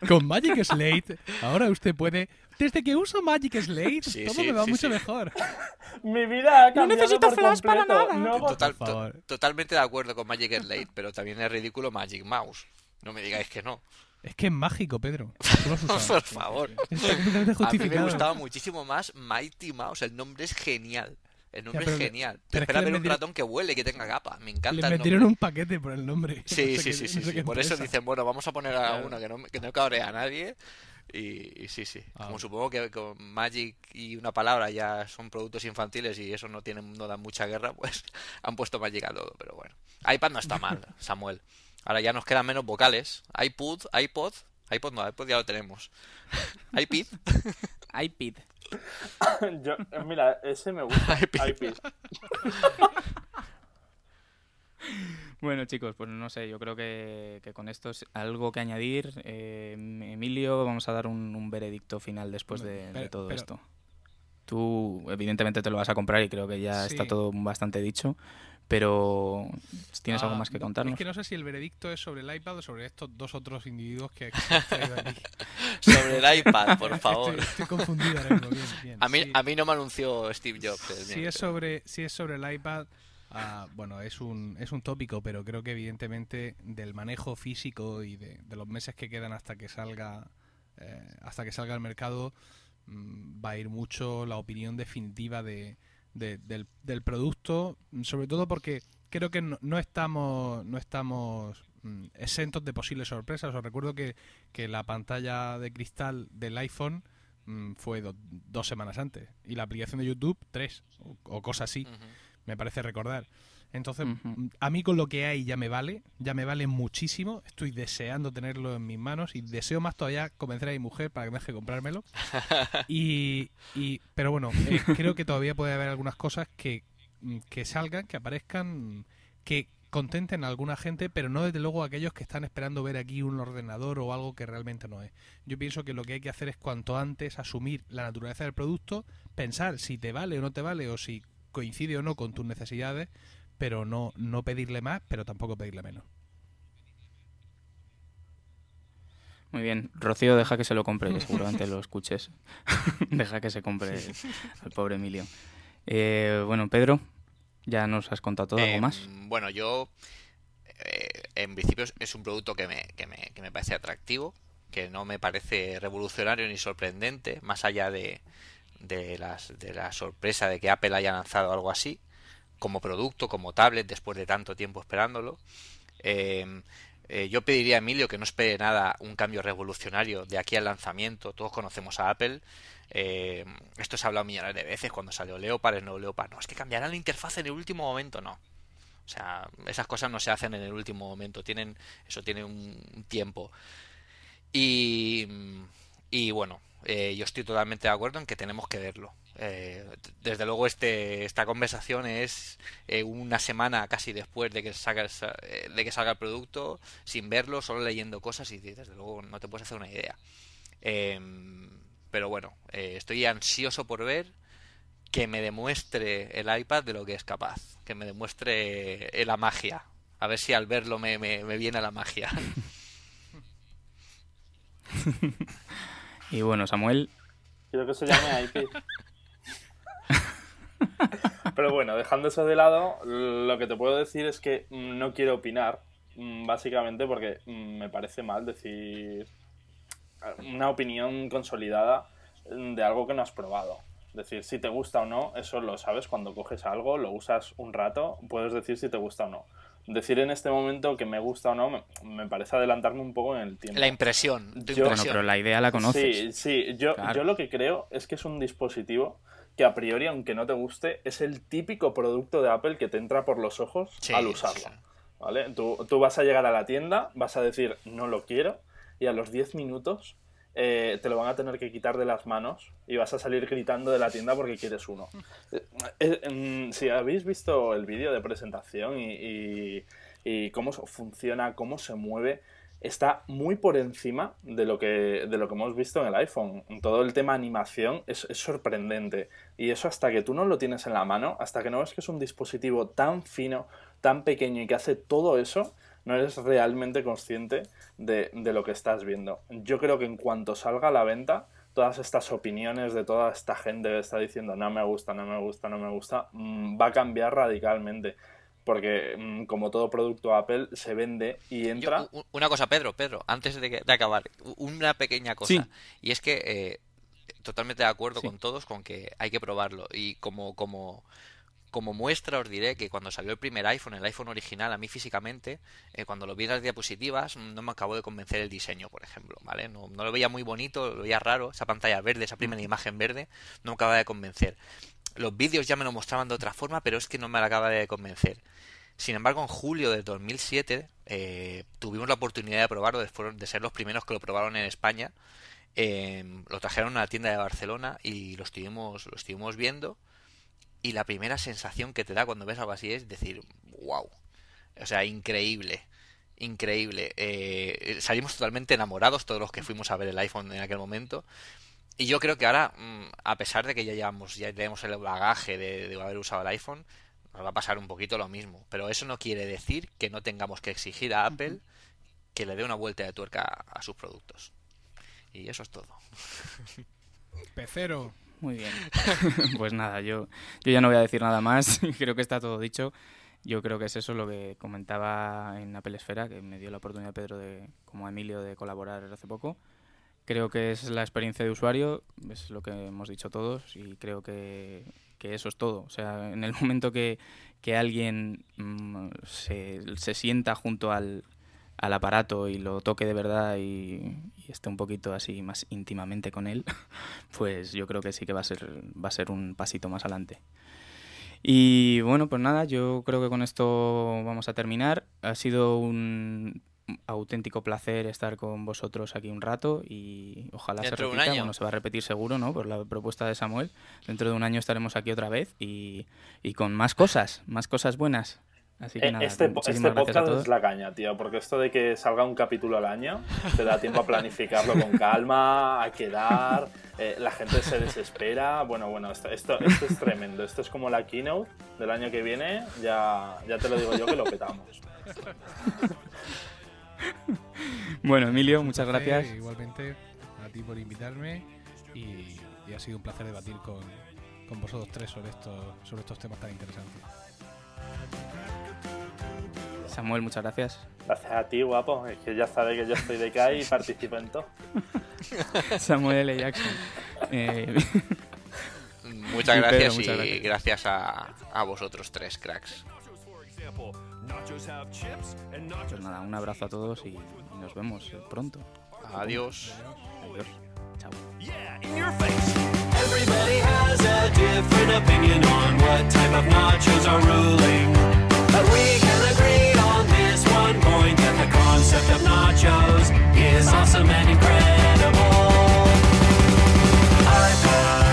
Speaker 4: Con Magic Slate, ahora usted puede. Desde que uso Magic Slate,
Speaker 2: Sí,
Speaker 4: todo
Speaker 2: sí,
Speaker 4: me va
Speaker 2: sí,
Speaker 4: mucho
Speaker 2: sí.
Speaker 4: mejor.
Speaker 3: Mi vida ha cambiado
Speaker 1: necesito
Speaker 3: por
Speaker 1: flash para
Speaker 3: completo.
Speaker 1: nada.
Speaker 3: No,
Speaker 2: Total-
Speaker 4: por
Speaker 2: to-
Speaker 4: favor.
Speaker 2: totalmente de acuerdo con Magic Slate, pero también es ridículo Magic Mouse. No me digáis que no.
Speaker 4: Es que es mágico, Pedro.
Speaker 2: Por favor. A mí me gustaba muchísimo más Mighty Mouse. El nombre es genial. El nombre
Speaker 4: Ya, pero
Speaker 2: es
Speaker 4: le-
Speaker 2: genial. Te espera
Speaker 4: le
Speaker 2: ver un
Speaker 4: metieron-
Speaker 2: ratón que huele y que tenga capa. Me
Speaker 4: Le
Speaker 2: encanta el
Speaker 4: metieron
Speaker 2: nombre.
Speaker 4: un paquete por el nombre.
Speaker 2: Sí,
Speaker 4: No sé
Speaker 2: sí,
Speaker 4: qué-
Speaker 2: sí,
Speaker 4: no
Speaker 2: sí,
Speaker 4: sé
Speaker 2: sí. Por eso dicen, bueno, vamos a poner a
Speaker 3: Claro.
Speaker 2: uno que no, que no cabrea a nadie. Y, y sí, sí.
Speaker 4: Ah.
Speaker 2: Como supongo que con Magic y una palabra ya son productos infantiles y eso no tienen, no dan mucha guerra, pues han puesto Magic a todo. Pero bueno. iPad no está mal, Samuel. Ahora ya nos quedan menos vocales. iPod, iPod. iPod no, iPod ya lo tenemos. iPid.
Speaker 1: iPad.
Speaker 3: Yo, mira, ese me gusta.
Speaker 2: iPad.
Speaker 3: iPad.
Speaker 1: Bueno, chicos, pues no sé, yo creo que, que con esto es algo que añadir. Eh, Emilio, vamos a dar un, un veredicto final después de, todo
Speaker 4: pero-
Speaker 1: esto. Tú, evidentemente, te lo vas a comprar y creo que ya
Speaker 4: Sí.
Speaker 1: está todo bastante dicho. Pero, ¿tienes algo
Speaker 4: Ah,
Speaker 1: más que
Speaker 4: no,
Speaker 1: contarnos?
Speaker 4: Es que no sé si el veredicto es sobre el iPad o sobre estos dos otros individuos que que has traído aquí.
Speaker 2: Sobre el iPad, por
Speaker 4: Estoy-
Speaker 2: favor.
Speaker 4: Estoy, confundido ahora mismo, bien, bien.
Speaker 2: A mí,
Speaker 4: Sí.
Speaker 2: a mí no me anunció Steve Jobs.
Speaker 4: si
Speaker 2: mío,
Speaker 4: es
Speaker 2: pero-
Speaker 4: sobre si es sobre el iPad bueno es un es un tópico pero creo que evidentemente del manejo físico y de, los meses que quedan hasta que salga eh, hasta que salga al mercado mm, va a ir mucho la opinión definitiva de, de- del, del producto sobre todo porque creo que no, no estamos no estamos mm, exentos de posibles sorpresas os recuerdo que, que la pantalla de cristal del iPhone mm, fue do- dos semanas antes y la aplicación de YouTube tres o, o cosa así. Me parece recordar Entonces, a mí con lo que hay ya me vale, ya me vale muchísimo. Estoy deseando tenerlo en mis manos y deseo más todavía convencer a mi mujer para que me deje comprármelo. Y, y pero bueno, eh, creo que todavía puede haber algunas cosas que, mm, que salgan, que aparezcan, que contenten a alguna gente, pero no desde luego a aquellos que están esperando ver aquí un ordenador o algo que realmente no es. Yo pienso que lo que hay que hacer es cuanto antes asumir la naturaleza del producto, pensar si te vale o no te vale o si coincide o no con tus necesidades pero no, no pedirle más, pero tampoco pedirle menos.
Speaker 1: Muy bien. Rocío, deja que se lo compre, seguramente lo escuches. deja que se compre al pobre Emilio. Eh, bueno, Pedro, ya nos has contado todo, ¿algo más?
Speaker 2: Em, bueno, yo, eh, en principio, es un producto que me, que, me, que me parece atractivo, que no me parece revolucionario ni sorprendente, más allá de, de, las, de la sorpresa de que Apple haya lanzado algo así como producto, como tablet, después de tanto tiempo esperándolo. Em, eh, yo pediría a Emilio que no espere nada, un cambio revolucionario de aquí al lanzamiento. Todos conocemos a Apple. Em, esto se ha hablado millones de veces cuando salió Leopard, el nuevo Leopard. No, es que cambiarán la interfaz en el último momento. No. O sea, esas cosas no se hacen en el último momento. Tienen, eso tiene un tiempo. Y, y bueno, eh, yo estoy totalmente de acuerdo en que tenemos que verlo. Eh, desde luego este, esta conversación es eh, una semana casi después de que, salga, de que salga el producto, sin verlo, solo leyendo cosas y desde luego no te puedes hacer una idea. Em, pero bueno, estoy ansioso por ver que me demuestre el iPad de lo que es capaz, que me demuestre la magia. A ver si al verlo me, me, me viene la magia.
Speaker 1: y bueno, Samuel.
Speaker 3: Quiero que se llame IP. Pero bueno, dejando eso de lado, lo que te puedo decir es que no quiero opinar, mm, básicamente porque mm, me parece mal decir una opinión consolidada de algo que no has probado. Decir si te gusta o no, eso lo sabes cuando coges algo, lo usas un rato, puedes decir si te gusta o no. Decir en este momento que me gusta o no me, parece adelantarme un poco en el tiempo.
Speaker 2: La impresión.
Speaker 1: bueno, pero la idea la conoces.
Speaker 3: Sí, sí. Yo, yo lo que creo es que es un dispositivo que a priori, aunque no te guste, es el típico producto de Apple que te entra por los ojos al usarlo. ¿Vale? Tú, tú, vas a llegar a la tienda, vas a decir no lo quiero, y a los 10 minutos eh, te lo van a tener que quitar de las manos y vas a salir gritando de la tienda porque quieres uno. Eh, eh, mm, si habéis visto el vídeo de presentación y, cómo funciona, cómo se mueve, está muy por encima de lo que, de lo que hemos visto en el iPhone. Todo el tema animación es, sorprendente. Y eso hasta que tú no lo tienes en la mano, hasta que no ves que es un dispositivo tan fino, tan pequeño y que hace todo eso, no eres realmente consciente de, de lo que estás viendo. Yo creo que en cuanto salga a la venta, todas estas opiniones de toda esta gente que está diciendo no me gusta, no me gusta, no me gusta, mm, va a cambiar radicalmente porque mm, como todo producto Apple se vende y entra.
Speaker 2: una cosa, Pedro, Pedro, antes de, acabar, una pequeña cosa. Y es que eh, totalmente de acuerdo con todos con que hay que probarlo. Y como, como, como muestra os diré que cuando salió el primer iPhone, el iPhone original, a mí físicamente, eh, cuando lo vi en las diapositivas, no me acabó de convencer el diseño, por ejemplo, ¿vale? No, no lo veía muy bonito, lo veía raro, esa pantalla verde, esa primera imagen verde, no me acababa de convencer. Los vídeos ya me lo mostraban de otra forma, pero es que no me acaba de convencer. Sin embargo, en julio de 2007 eh, tuvimos la oportunidad de probarlo, de, ser los primeros que lo probaron en España. Em, lo trajeron a la tienda de Barcelona y lo estuvimos, lo estuvimos viendo. Y la primera sensación que te da cuando ves algo así es decir, wow. O sea, increíble. Increíble. Eh, salimos totalmente enamorados todos los que fuimos a ver el iPhone en aquel momento. Y yo creo que ahora, mm, a pesar de que ya llevamos, ya tenemos el bagaje de, haber usado el iPhone, nos va a pasar un poquito lo mismo. Pero eso no quiere decir que no tengamos que exigir a Apple que le dé una vuelta de tuerca a, sus productos. Y eso es todo.
Speaker 4: Pecero.
Speaker 1: Muy bien. pues nada, yo, yo ya no voy a decir nada más. creo que está todo dicho. Yo creo que es eso lo que comentaba en Apple Esfera, que me dio la oportunidad Pedro de, como Emilio, de colaborar hace poco. Creo que es la experiencia de usuario, es lo que hemos dicho todos y creo que, eso es todo. O sea, en el momento que, alguien mm, se, se, sienta junto al, al, aparato y lo toque de verdad y, esté un poquito así más íntimamente con él, pues yo creo que sí que va a ser, va a ser un pasito más adelante. Y bueno, pues nada, yo creo que con esto vamos a terminar. Ha sido un auténtico placer estar con vosotros aquí un rato y ojalá se repita. Bueno, se va a repetir seguro, ¿no? Por la propuesta de Samuel. Dentro de un año estaremos aquí otra vez y, y con más cosas, más cosas buenas. Así que
Speaker 3: eh,
Speaker 1: nada,
Speaker 3: este, este podcast es la caña, tío, porque esto de que salga un capítulo al año te da tiempo a planificarlo con calma, a quedar, eh, la gente se desespera. Bueno, bueno, esto, esto, es tremendo. Esto es como la keynote del año que viene, ya, ya te lo digo yo que lo petamos.
Speaker 1: Bueno, Emilio, muchas gracias.
Speaker 4: igualmente a ti por invitarme y, ha sido un placer debatir con, con vosotros tres sobre estos, sobre estos temas tan interesantes.
Speaker 1: Samuel, muchas gracias.
Speaker 3: Gracias a ti, guapo. Es que ya sabes que yo estoy de CAI y participo en todo.
Speaker 1: Samuel L. Jackson. Eh,
Speaker 2: muchas, gracias y gracias a, a vosotros tres, cracks.
Speaker 1: Pues nada, un abrazo a todos y nos vemos pronto.
Speaker 2: Adiós.
Speaker 1: Adiós. Chao.
Speaker 5: Everybody has a different opinion on what type of nachos are ruling. But we can agree on this one point that the concept of nachos is awesome and incredible. I've